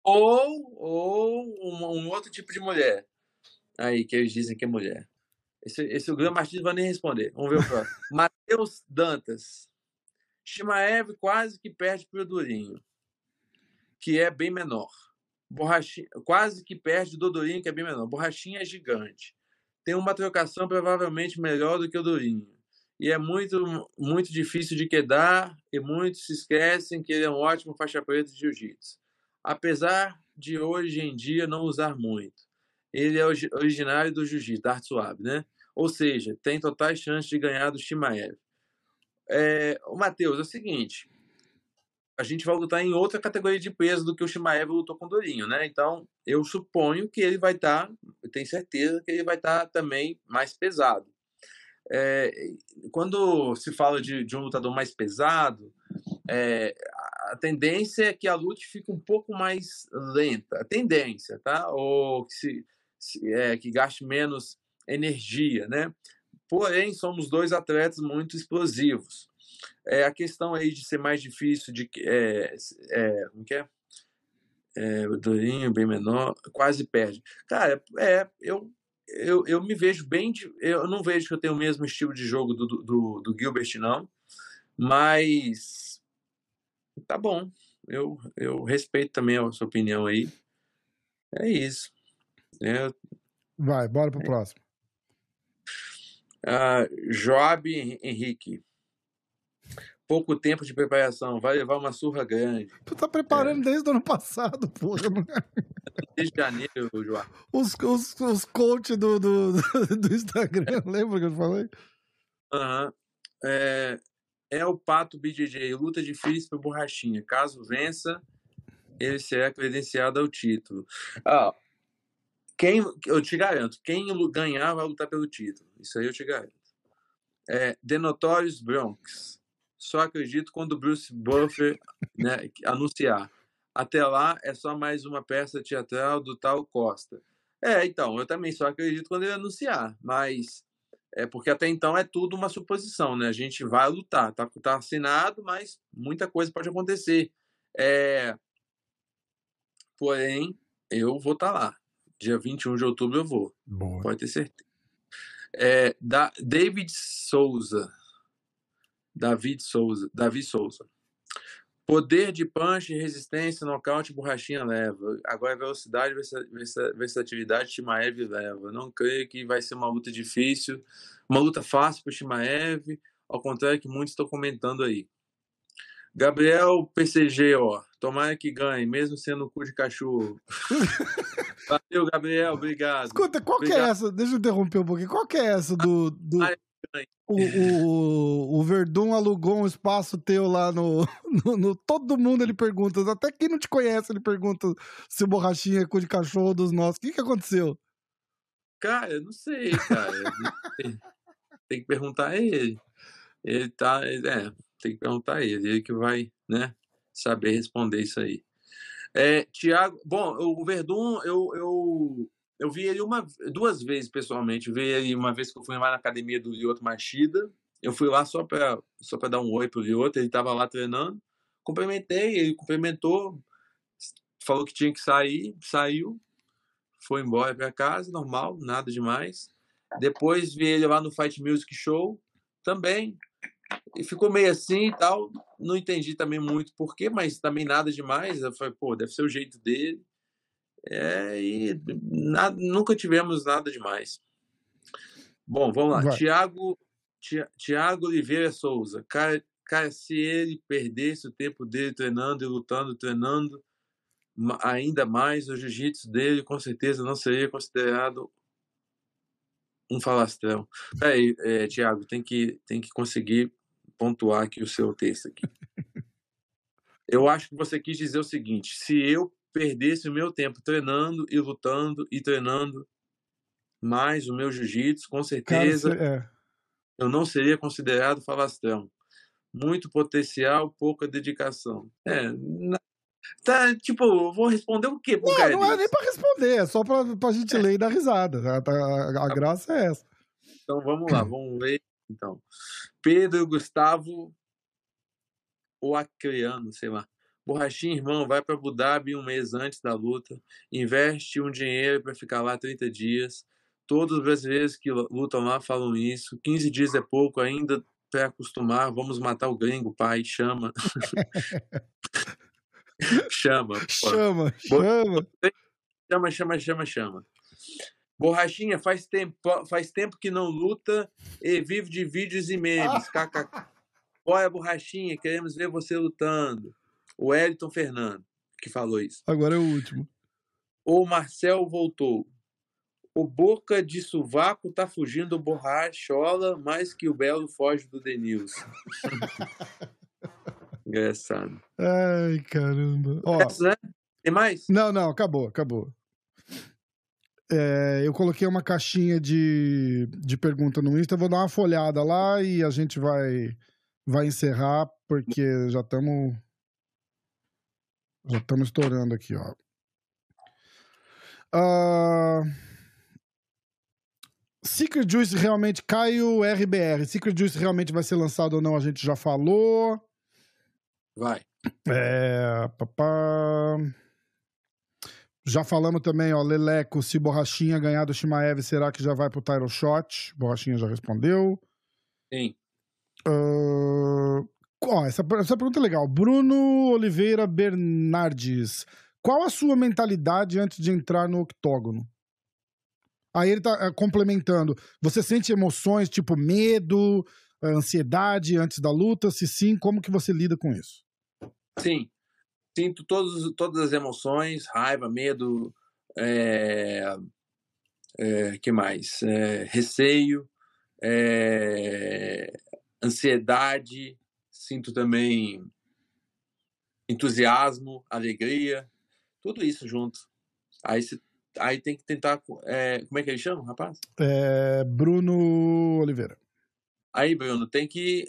Speaker 1: Ou, ou um, um outro tipo de mulher. Aí, que eles dizem que é mulher. Esse, esse o Grande Martins vai nem responder. Vamos ver o próximo. [LAUGHS] Matheus Dantas. Shimaev quase que perde para o Durinho, que é bem menor. Borrachinha, quase que perde do Durinho, que é bem menor. Borrachinha é gigante. Tem uma trocação provavelmente melhor do que o Durinho. E é muito, muito difícil de quedar, e muitos se esquecem que ele é um ótimo faixa preta de jiu-jitsu. Apesar de hoje em dia não usar muito ele é originário do jiu-jitsu, da arte suave, né? Ou seja, tem totais chances de ganhar do Shimaev. É, o Matheus, é o seguinte, a gente vai lutar em outra categoria de peso do que o Shimaev lutou com o Dorinho, né? Então, eu suponho que ele vai estar, tá, eu tenho certeza que ele vai estar tá também mais pesado. É, quando se fala de, de, um lutador mais pesado, é, a tendência é que a luta fique um pouco mais lenta. A tendência, tá? Ou que se é, que gaste menos energia, né? Porém, somos dois atletas muito explosivos. É, a questão aí de ser mais difícil, de é, é, como que é? é o Dorinho bem menor, quase perde. Cara, é, eu, eu, eu me vejo bem, eu não vejo que eu tenho o mesmo estilo de jogo do, do, do Gilbert, não, mas tá bom, eu, eu respeito também a sua opinião aí. É isso.
Speaker 2: Vai, bora pro é. próximo.
Speaker 1: Uh, Joab Henrique. Pouco tempo de preparação, vai levar uma surra grande.
Speaker 2: Tu tá preparando é. desde o ano passado, porra.
Speaker 1: Desde janeiro, Joab.
Speaker 2: Os, os, os coaches do, do, [LAUGHS] do Instagram, lembra que eu falei?
Speaker 1: Uhum. É, é o Pato BJJ, luta difícil para borrachinha. Caso vença, ele será credenciado ao título. Ah, quem, eu te garanto, quem ganhar vai lutar pelo título. Isso aí eu te garanto. É, The Notorious Bronx. Só acredito quando Bruce Buffer né, [LAUGHS] anunciar. Até lá é só mais uma peça teatral do tal Costa. É, então, eu também só acredito quando ele anunciar, mas é porque até então é tudo uma suposição, né? A gente vai lutar, tá, tá assinado, mas muita coisa pode acontecer. É... Porém, eu vou estar tá lá. Dia 21 de outubro eu vou. Boa. Pode ter certeza. É, da, David Souza. David Souza. Davi Souza. Poder de punch, resistência, nocaute, borrachinha leva. Agora velocidade, versatilidade, Shimaev leva. Não creio que vai ser uma luta difícil, uma luta fácil para o Shimaev, ao contrário que muitos estão comentando aí. Gabriel PCG, ó. Tomara que ganhe, mesmo sendo cu de cachorro. [LAUGHS] Valeu, Gabriel, obrigado.
Speaker 2: Escuta, qual obrigado. que é essa? Deixa eu interromper um pouquinho. Qual que é essa do. do... O, o, o Verdun alugou um espaço teu lá no, [LAUGHS] no, no, Todo mundo ele pergunta, até quem não te conhece, ele pergunta se o borrachinha é cu de cachorro dos nossos. O que, que aconteceu?
Speaker 1: Cara, eu não sei, cara. [LAUGHS] tem que perguntar a ele. Ele tá, é, tem que perguntar a ele, ele que vai, né, saber responder isso aí. É, Tiago, bom, o Verdun, eu, eu, eu vi ele uma, duas vezes pessoalmente. Eu vi ele uma vez que eu fui lá na academia do Lioto Machida. Eu fui lá só para só dar um oi pro Lioto, ele estava lá treinando. Cumprimentei, ele cumprimentou, falou que tinha que sair, saiu, foi embora para casa, normal, nada demais. Depois vi ele lá no Fight Music Show, também. E ficou meio assim e tal. Não entendi também muito porquê, mas também nada demais. Eu falei, pô, deve ser o jeito dele. É, e nada, nunca tivemos nada demais. Bom, vamos lá. Tiago, Tiago Oliveira Souza. Cara, cara, se ele perdesse o tempo dele treinando e lutando, treinando ainda mais, o jiu-jitsu dele com certeza não seria considerado um falastrão. Peraí, é, Tiago, tem que, tem que conseguir pontuar aqui o seu texto aqui. [LAUGHS] Eu acho que você quis dizer o seguinte: se eu perdesse o meu tempo treinando e lutando e treinando mais o meu jiu-jitsu, com certeza Cara, é. eu não seria considerado falastrão. Muito potencial, pouca dedicação. É, na... Tá, tipo, vou responder o quê
Speaker 2: não, cara? Não é nem pra responder, é só pra, pra gente é. ler e dar risada. A, a, a tá graça é essa.
Speaker 1: Então vamos lá, vamos ler. Então, Pedro Gustavo ou Acreano, sei lá. Borrachinha, irmão, vai para Abu Dhabi um mês antes da luta, investe um dinheiro para ficar lá 30 dias. Todos os brasileiros que lutam lá falam isso. 15 dias é pouco ainda para acostumar. Vamos matar o gringo, pai, chama. [LAUGHS] chama.
Speaker 2: Chama, chama.
Speaker 1: Chama, chama, chama, chama. Borrachinha, faz tempo, faz tempo que não luta e vive de vídeos e memes. [LAUGHS] KKK. Olha, Borrachinha, queremos ver você lutando. O Elton Fernando, que falou isso.
Speaker 2: Agora é o último.
Speaker 1: O Marcel voltou. O Boca de Suvaco tá fugindo do Borrachola mais que o Belo foge do Denilson. [LAUGHS] Engraçado.
Speaker 2: Ai, caramba. Ó,
Speaker 1: Essa, né? Tem mais?
Speaker 2: Não, não, acabou, acabou. É, eu coloquei uma caixinha de, de pergunta no Insta, vou dar uma folhada lá e a gente vai, vai encerrar, porque já estamos já estamos estourando aqui, ó. Uh... Secret Juice realmente cai o RBR. Secret Juice realmente vai ser lançado ou não, a gente já falou.
Speaker 1: Vai.
Speaker 2: É. Papá. Já falamos também, ó, Leleco, se Borrachinha ganhar do Shimaev, será que já vai pro title shot? Borrachinha já respondeu.
Speaker 1: Sim.
Speaker 2: Uh, ó, essa, essa pergunta é legal. Bruno Oliveira Bernardes. Qual a sua mentalidade antes de entrar no octógono? Aí ele tá uh, complementando. Você sente emoções tipo medo, ansiedade antes da luta? Se sim, como que você lida com isso?
Speaker 1: Sim sinto todos, todas as emoções, raiva, medo, é, é, que mais? É, receio, é, ansiedade, sinto também entusiasmo, alegria, tudo isso junto. Aí, se, aí tem que tentar. É, como é que ele chama, rapaz?
Speaker 2: É, Bruno Oliveira.
Speaker 1: Aí, Bruno, tem que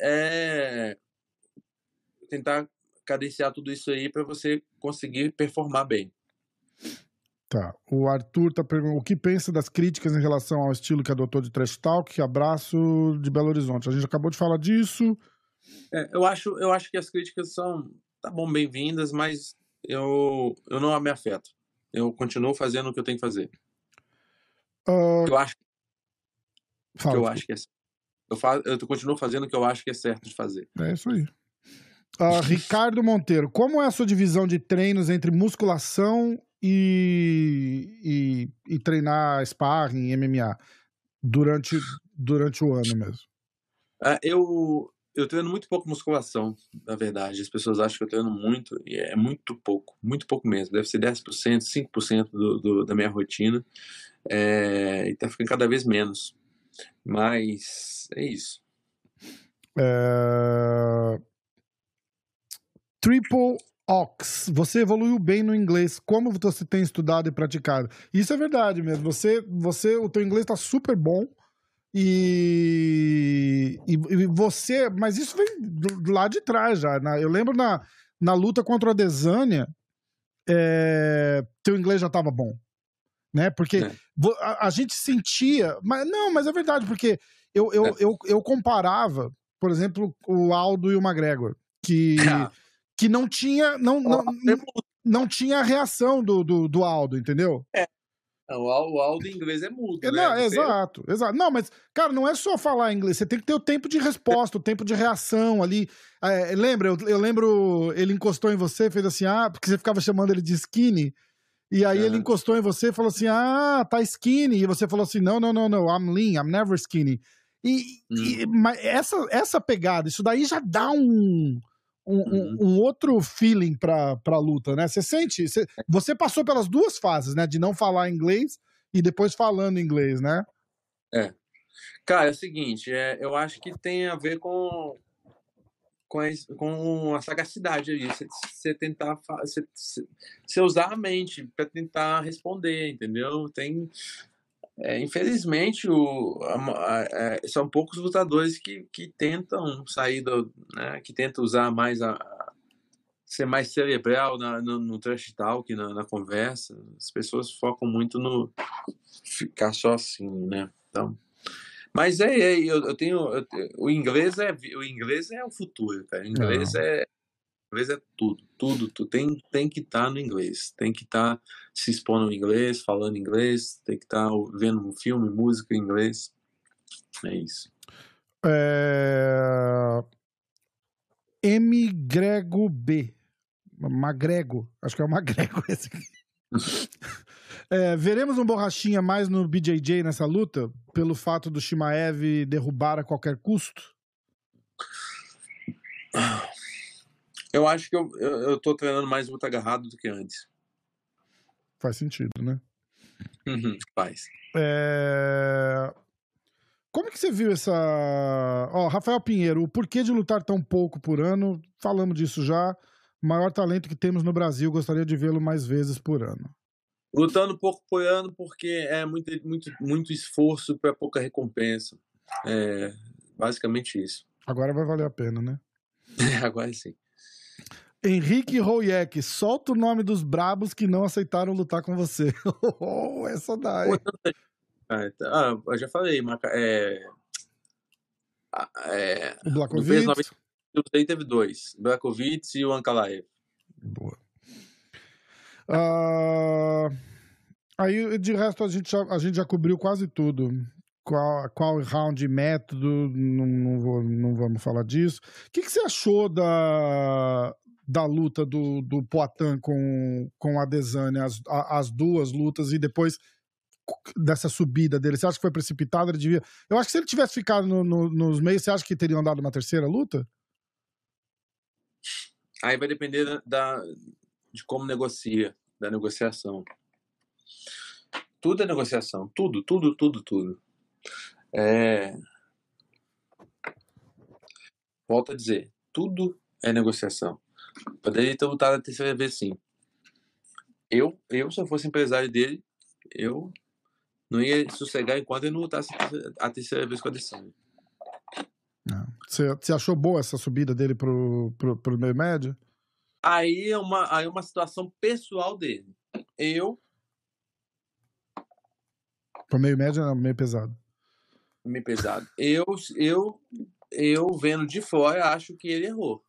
Speaker 1: tentar cadenciar tudo isso aí para você conseguir performar bem.
Speaker 2: Tá. O Arthur tá perguntando o que pensa das críticas em relação ao estilo que adotou de Trash Talk. Abraço de Belo Horizonte. A gente acabou de falar disso.
Speaker 1: É, eu, acho, eu acho que as críticas são, tá bom, bem-vindas, mas eu, eu não me afeto. Eu continuo fazendo o que eu tenho que fazer. Uh... Eu acho Fala, que eu acho que é eu, faço, eu continuo fazendo o que eu acho que é certo de fazer.
Speaker 2: É isso aí. Uh, Ricardo Monteiro, como é a sua divisão de treinos entre musculação e, e, e treinar sparring, MMA, durante, durante o ano mesmo?
Speaker 1: Uh, eu, eu treino muito pouco musculação, na verdade. As pessoas acham que eu treino muito, e é muito pouco, muito pouco mesmo. Deve ser 10%, 5% do, do, da minha rotina. É, e tá ficando cada vez menos. Mas é isso.
Speaker 2: É... Triple Ox, você evoluiu bem no inglês. Como você tem estudado e praticado? Isso é verdade mesmo. Você, você, o teu inglês está super bom. E, e, e, você, mas isso vem do, lado de trás já. Né? Eu lembro na, na luta contra a Desânia, é, teu inglês já estava bom, né? Porque é. a, a, gente sentia, mas não, mas é verdade porque eu, eu, é. eu, eu comparava, por exemplo, o Aldo e o McGregor, que [LAUGHS] ah. Que não tinha não, não, não, não tinha a reação do, do, do Aldo, entendeu?
Speaker 1: É, o áudio em inglês é mudo. É,
Speaker 2: não, né? Exato, exato. Não, mas, cara, não é só falar inglês, você tem que ter o tempo de resposta, o tempo de reação ali. É, lembra, eu, eu, lembro, ele encostou em você, fez assim, ah, porque você ficava chamando ele de skinny. E aí ele encostou em você e falou assim: ah, tá skinny. E você falou assim: não, não, não, não, I'm lean, I'm never skinny. E, hum. e mas essa, essa pegada, isso daí já dá um um, uhum. um, outro feeling pra, pra luta, né? Você sente. Você, você passou pelas duas fases, né? De não falar inglês e depois falando inglês, né?
Speaker 1: É. Cara, é o seguinte, é, eu acho que tem a ver com, com, a, com a sagacidade aí. Você, tentar. Você usar a mente para tentar responder, entendeu? Tem. É, infelizmente, o, a, a, é, são poucos lutadores que, que tentam sair do. Né, que tentam usar mais a. ser mais cerebral na, no, no trash talk, na, na, conversa. As pessoas focam muito no ficar só assim, né? Então. Mas é, é eu, eu, tenho. Eu, o inglês é o inglês é o futuro, cara. O inglês Não. é inglês é tudo, tudo, tu tem, tem que estar tá no inglês, tem que estar tá se expondo no inglês, falando inglês, tem que estar tá vendo um filme, música em inglês. É isso.
Speaker 2: É... M. Grego B. Magrego. Acho que é o Magrego [LAUGHS] esse aqui. É, veremos um borrachinha mais no BJJ nessa luta, pelo fato do Shimaev derrubar a qualquer custo?
Speaker 1: Eu acho que eu, eu, eu tô treinando mais luta agarrado do que antes.
Speaker 2: Faz sentido, né?
Speaker 1: Uhum, faz.
Speaker 2: É... Como que você viu essa. Ó, Rafael Pinheiro, o porquê de lutar tão pouco por ano? Falamos disso já. Maior talento que temos no Brasil, gostaria de vê-lo mais vezes por ano.
Speaker 1: Lutando pouco por ano porque é muito, muito, muito esforço para pouca recompensa. É basicamente isso.
Speaker 2: Agora vai valer a pena, né? [LAUGHS]
Speaker 1: Agora sim.
Speaker 2: Henrique Royek, solta o nome dos brabos que não aceitaram lutar com você. [LAUGHS] oh, essa daí.
Speaker 1: Ah, tá. ah, eu já falei, é, é,
Speaker 2: o Blakovic.
Speaker 1: No peso teve dois, Blakovic e o Ankalaev.
Speaker 2: Boa. Uh, aí, de resto, a gente, já, a gente já cobriu quase tudo. Qual, qual round método, não, não, vou, não vamos falar disso. O que, que você achou da, da luta do, do Poitin com, com a Desane, as, as duas lutas, e depois dessa subida dele? Você acha que foi precipitado? Ele devia. Eu acho que se ele tivesse ficado no, no, nos meios, você acha que teriam dado uma terceira luta?
Speaker 1: Aí vai depender da, de como negocia, da negociação. Tudo é negociação. Tudo, tudo, tudo, tudo. É... Volto a dizer, tudo é negociação. Poderia ter lutado a terceira vez sim. Eu, eu, se eu fosse empresário dele, eu não ia sossegar enquanto ele não lutasse a terceira vez com a Adesanya.
Speaker 2: Você, você achou boa essa subida dele pro, pro, pro meio médio?
Speaker 1: Aí é uma, aí é uma situação pessoal dele. Eu.
Speaker 2: Pro meio médio é meio pesado.
Speaker 1: Meio pesado. Eu, eu, eu vendo de fora, acho que ele errou.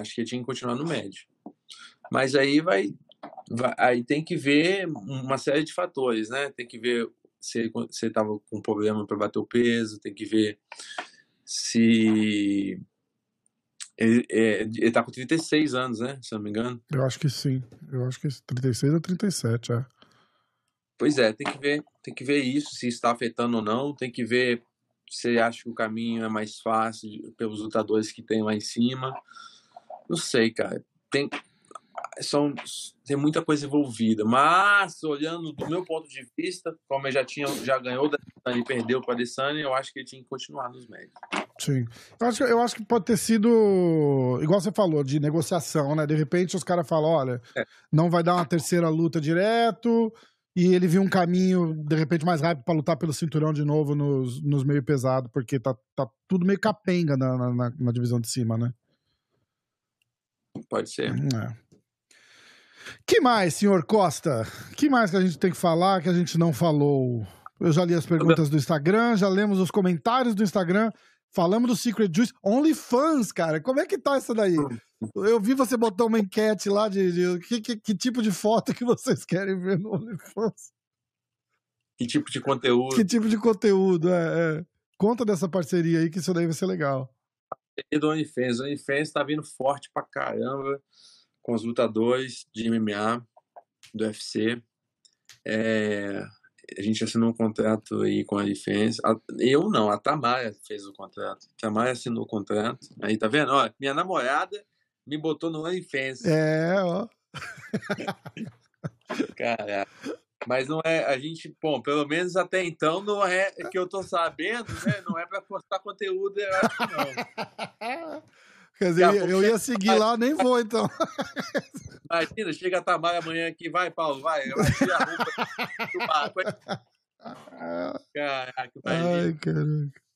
Speaker 1: Acho que tinha que continuar no médio. Mas aí vai, vai aí tem que ver uma série de fatores, né? Tem que ver se ele estava com problema para bater o peso, tem que ver se ele, é, ele tá com 36 anos, né? Se não me engano.
Speaker 2: Eu acho que sim. Eu acho que 36 ou 37, é.
Speaker 1: Pois é, tem que ver, tem que ver isso, se está afetando ou não, tem que ver se acha que o caminho é mais fácil pelos lutadores que tem lá em cima. Não sei, cara. Tem, são, tem muita coisa envolvida. Mas, olhando do meu ponto de vista, como ele já, tinha, já ganhou da e perdeu para a Adesanya, eu acho que ele tinha que continuar nos médios.
Speaker 2: Sim. Eu acho, eu acho que pode ter sido, igual você falou, de negociação, né? De repente os caras falam: olha, é. não vai dar uma terceira luta direto, e ele viu um caminho, de repente, mais rápido para lutar pelo cinturão de novo nos, nos meio pesado, porque tá, tá tudo meio capenga na, na, na divisão de cima, né?
Speaker 1: Pode ser.
Speaker 2: É. Que mais, senhor Costa? Que mais que a gente tem que falar que a gente não falou? Eu já li as perguntas do Instagram, já lemos os comentários do Instagram, falamos do Secret Juice, OnlyFans, cara. Como é que tá isso daí? Eu vi você botar uma enquete lá de, de que, que, que, tipo de foto que vocês querem ver no OnlyFans.
Speaker 1: Que tipo de conteúdo?
Speaker 2: Que tipo de conteúdo, é, é. Conta dessa parceria aí, que isso daí vai ser legal.
Speaker 1: E do OnlyFans. O OnlyFans tá vindo forte pra caramba com os lutadores de MMA do UFC. É, a gente assinou um contrato aí com a OnlyFans. Eu não, a Tamara fez o contrato. A Tamara assinou o contrato. Aí tá vendo? Ó, minha namorada me botou no OnlyFans.
Speaker 2: É, ó.
Speaker 1: Cara, mas não é, a gente, bom, pelo menos até então não é que eu tô sabendo, né? Não é para postar conteúdo, eu acho que não. [LAUGHS]
Speaker 2: Quer dizer, eu, eu ia seguir lá, nem vou então.
Speaker 1: Imagina, chega a Tamara amanhã aqui, vai, Paulo, vai, vai tirar a roupa. Caraca, imagina. Ai, caraca.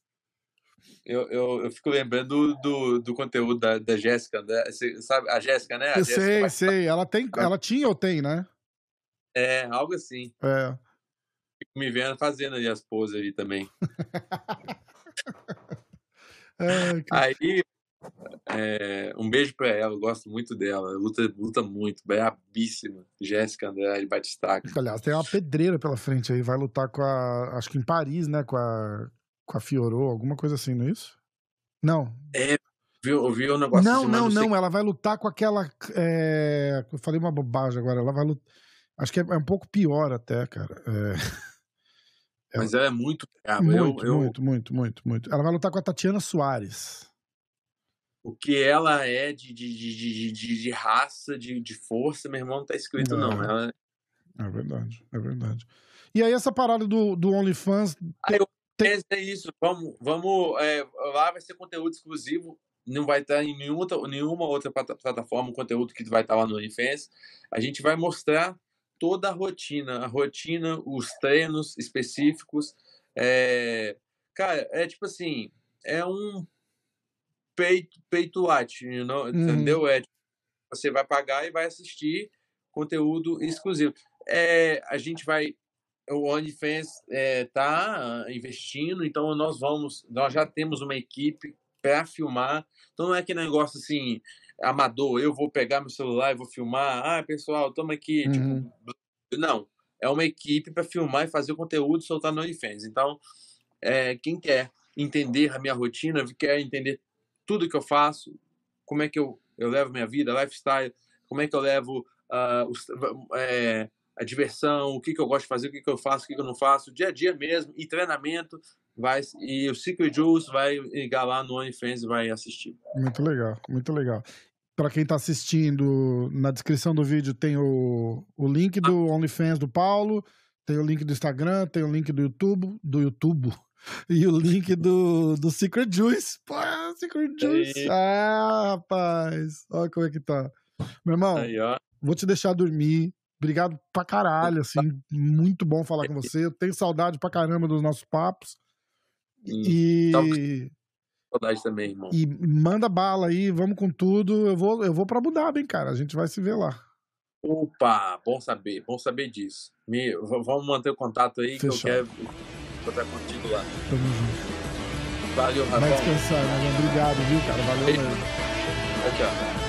Speaker 1: Eu, eu, eu, fico lembrando do, do, do conteúdo da, da Jéssica, né? Sabe? A Jéssica, né? A
Speaker 2: sei, vai... sei. Ela, tem, ela tinha ou tem, né?
Speaker 1: É, algo assim.
Speaker 2: É.
Speaker 1: Fico me vendo fazendo ali as poses ali também. [LAUGHS]
Speaker 2: é,
Speaker 1: que... Aí, é, um beijo pra ela, eu gosto muito dela. Luta, luta muito, brabíssima. Jéssica Andrade Batistaca.
Speaker 2: Aliás, tem uma pedreira pela frente aí, vai lutar com a. Acho que em Paris, né? Com a, com a Fiorô, alguma coisa assim, não é isso? Não.
Speaker 1: É, viu, viu o negócio
Speaker 2: Não, assim, não, não, não. Ela vai lutar com aquela. É... Eu falei uma bobagem agora. Ela vai lutar. Acho que é, é um pouco pior até, cara. É... [LAUGHS]
Speaker 1: Mas ela é muito
Speaker 2: Muito, eu, muito, eu... muito, muito, muito. Ela vai lutar com a Tatiana Soares
Speaker 1: o que ela é de, de, de, de, de raça, de, de força, meu irmão, não tá escrito, não. não. Ela...
Speaker 2: É verdade, é verdade. E aí, essa parada do, do OnlyFans.
Speaker 1: Aí, tem... É isso, vamos, vamos é, lá vai ser conteúdo exclusivo, não vai estar em nenhuma, nenhuma outra plataforma, o conteúdo que vai estar lá no OnlyFans. A gente vai mostrar toda a rotina, a rotina, os treinos específicos. É... Cara, é tipo assim, é um pay, pay to watch, you know, uhum. entendeu? É, você vai pagar e vai assistir conteúdo exclusivo. É, a gente vai o OnlyFans é, tá investindo, então nós vamos, nós já temos uma equipe para filmar. Então não é que negócio assim amador, eu vou pegar meu celular e vou filmar. Ah, pessoal, estamos aqui, tipo, uhum. tipo, não, é uma equipe para filmar e fazer o conteúdo e soltar no OnlyFans. Então, é, quem quer entender a minha rotina, quer entender tudo que eu faço, como é que eu, eu levo minha vida, lifestyle, como é que eu levo uh, os, é, a diversão, o que, que eu gosto de fazer, o que, que eu faço, o que, que eu não faço, dia a dia mesmo, e treinamento, vai, e o Secret Juice vai ligar lá no OnlyFans e vai assistir.
Speaker 2: Muito legal, muito legal. Para quem está assistindo, na descrição do vídeo tem o, o link do ah. OnlyFans do Paulo, tem o link do Instagram, tem o link do YouTube, do YouTube, [LAUGHS] e o link do, do Secret Juice. Pô, Secret Juice. Ah, rapaz. Olha como é que tá. Meu irmão, Aí, vou te deixar dormir. Obrigado pra caralho, assim. Muito bom falar com [LAUGHS] você. Eu tenho saudade pra caramba dos nossos papos. E.
Speaker 1: Saudade também, irmão.
Speaker 2: E manda bala aí, vamos com tudo. Eu vou, eu vou pra Abu Dhabi, hein, cara. A gente vai se ver lá.
Speaker 1: Opa, bom saber, bom saber disso. Me, vamos manter o contato aí Fechou. que eu quero encontrar contigo lá.
Speaker 2: Tamo junto.
Speaker 1: Valeu, Rafael.
Speaker 2: Vai descansar, né? Obrigado, viu, cara? Valeu mesmo.
Speaker 1: Tchau, tchau.